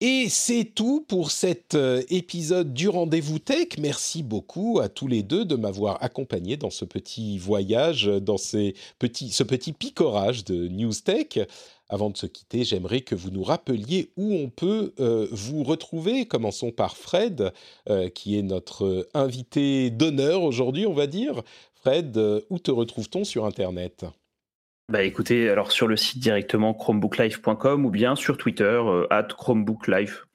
Et c'est tout pour cet épisode du rendez-vous tech. Merci beaucoup à tous les deux de m'avoir accompagné dans ce petit voyage, dans ce petit picorage de News Tech. Avant de se quitter, j'aimerais que vous nous rappeliez où on peut euh, vous retrouver. Commençons par Fred, euh, qui est notre invité d'honneur aujourd'hui, on va dire. Fred, euh, où te retrouve-t-on sur Internet? Bah écoutez, alors sur le site directement chromebooklife.com ou bien sur Twitter, at chromebooklife,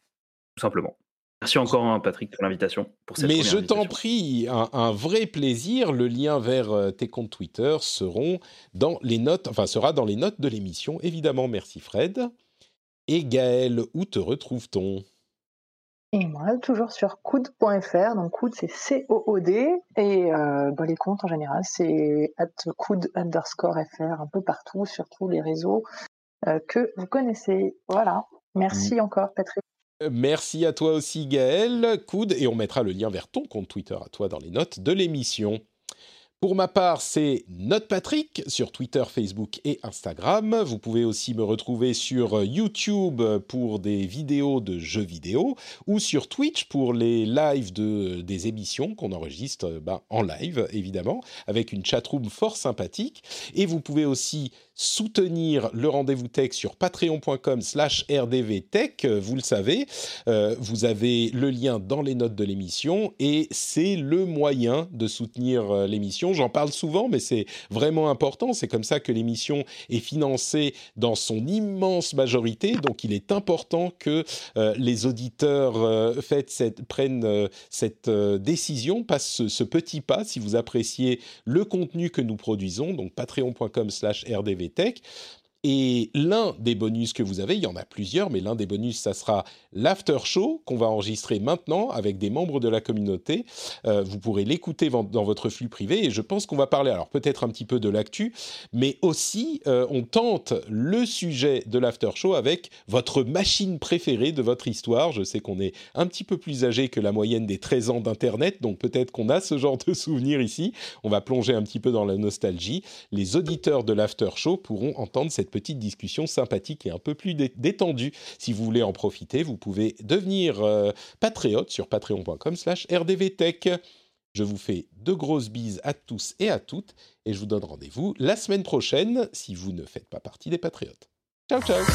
tout simplement. Merci encore, hein, Patrick, pour l'invitation. Mais je t'en prie, un, vrai plaisir. Le lien vers euh, tes comptes Twitter seront dans les notes, enfin sera dans les notes de l'émission. Évidemment, merci Fred. Et Gaël, où te retrouve-t-on? Et moi, toujours sur coud.fr. Donc, coud, c'est C-O-O-D. Et euh, bah, les comptes, en général, c'est at coud underscore fr, un peu partout, sur tous les réseaux euh, que vous connaissez. Voilà. Merci encore, Patrick. Merci à toi aussi, Gaël. Coud, et on mettra le lien vers ton compte Twitter à toi dans les notes de l'émission. Pour ma part, c'est NotePatrick sur Twitter, Facebook et Instagram. Vous pouvez aussi me retrouver sur YouTube pour des vidéos de jeux vidéo ou sur Twitch pour les lives de, des émissions qu'on enregistre ben, en live, évidemment, avec une chatroom fort sympathique. Et vous pouvez aussi soutenir le rendez-vous tech sur patreon.com slash rdvtech. Vous le savez, euh, vous avez le lien dans les notes de l'émission et c'est le moyen de soutenir euh, l'émission. J'en parle souvent, mais c'est vraiment important. C'est comme ça que l'émission est financée dans son immense majorité. Donc il est important que euh, les auditeurs prennent cette décision, passent ce, ce, petit pas si vous appréciez le contenu que nous produisons. Donc patreon.com slash rdvtech Tech. Et l'un des bonus que vous avez, il y en a plusieurs, mais l'un des bonus, ça sera l'after show qu'on va enregistrer maintenant avec des membres de la communauté. Euh, vous pourrez l'écouter dans votre flux privé et je pense qu'on va parler, alors peut-être un petit peu de l'actu, mais aussi euh, on tente le sujet de l'after show avec votre machine préférée de votre histoire. Je sais qu'on est un petit peu plus âgé que la moyenne des 13 ans d'Internet, donc peut-être qu'on a ce genre de souvenirs ici. On va plonger un petit peu dans la nostalgie. Les auditeurs de l'after show pourront entendre cette petite discussion sympathique et un peu plus détendue. Si vous voulez en profiter, vous pouvez devenir euh, patriote sur patreon.com slash rdvtech. Je vous fais de grosses bises à tous et à toutes et je vous donne rendez-vous la semaine prochaine si vous ne faites pas partie des patriotes. Ciao ciao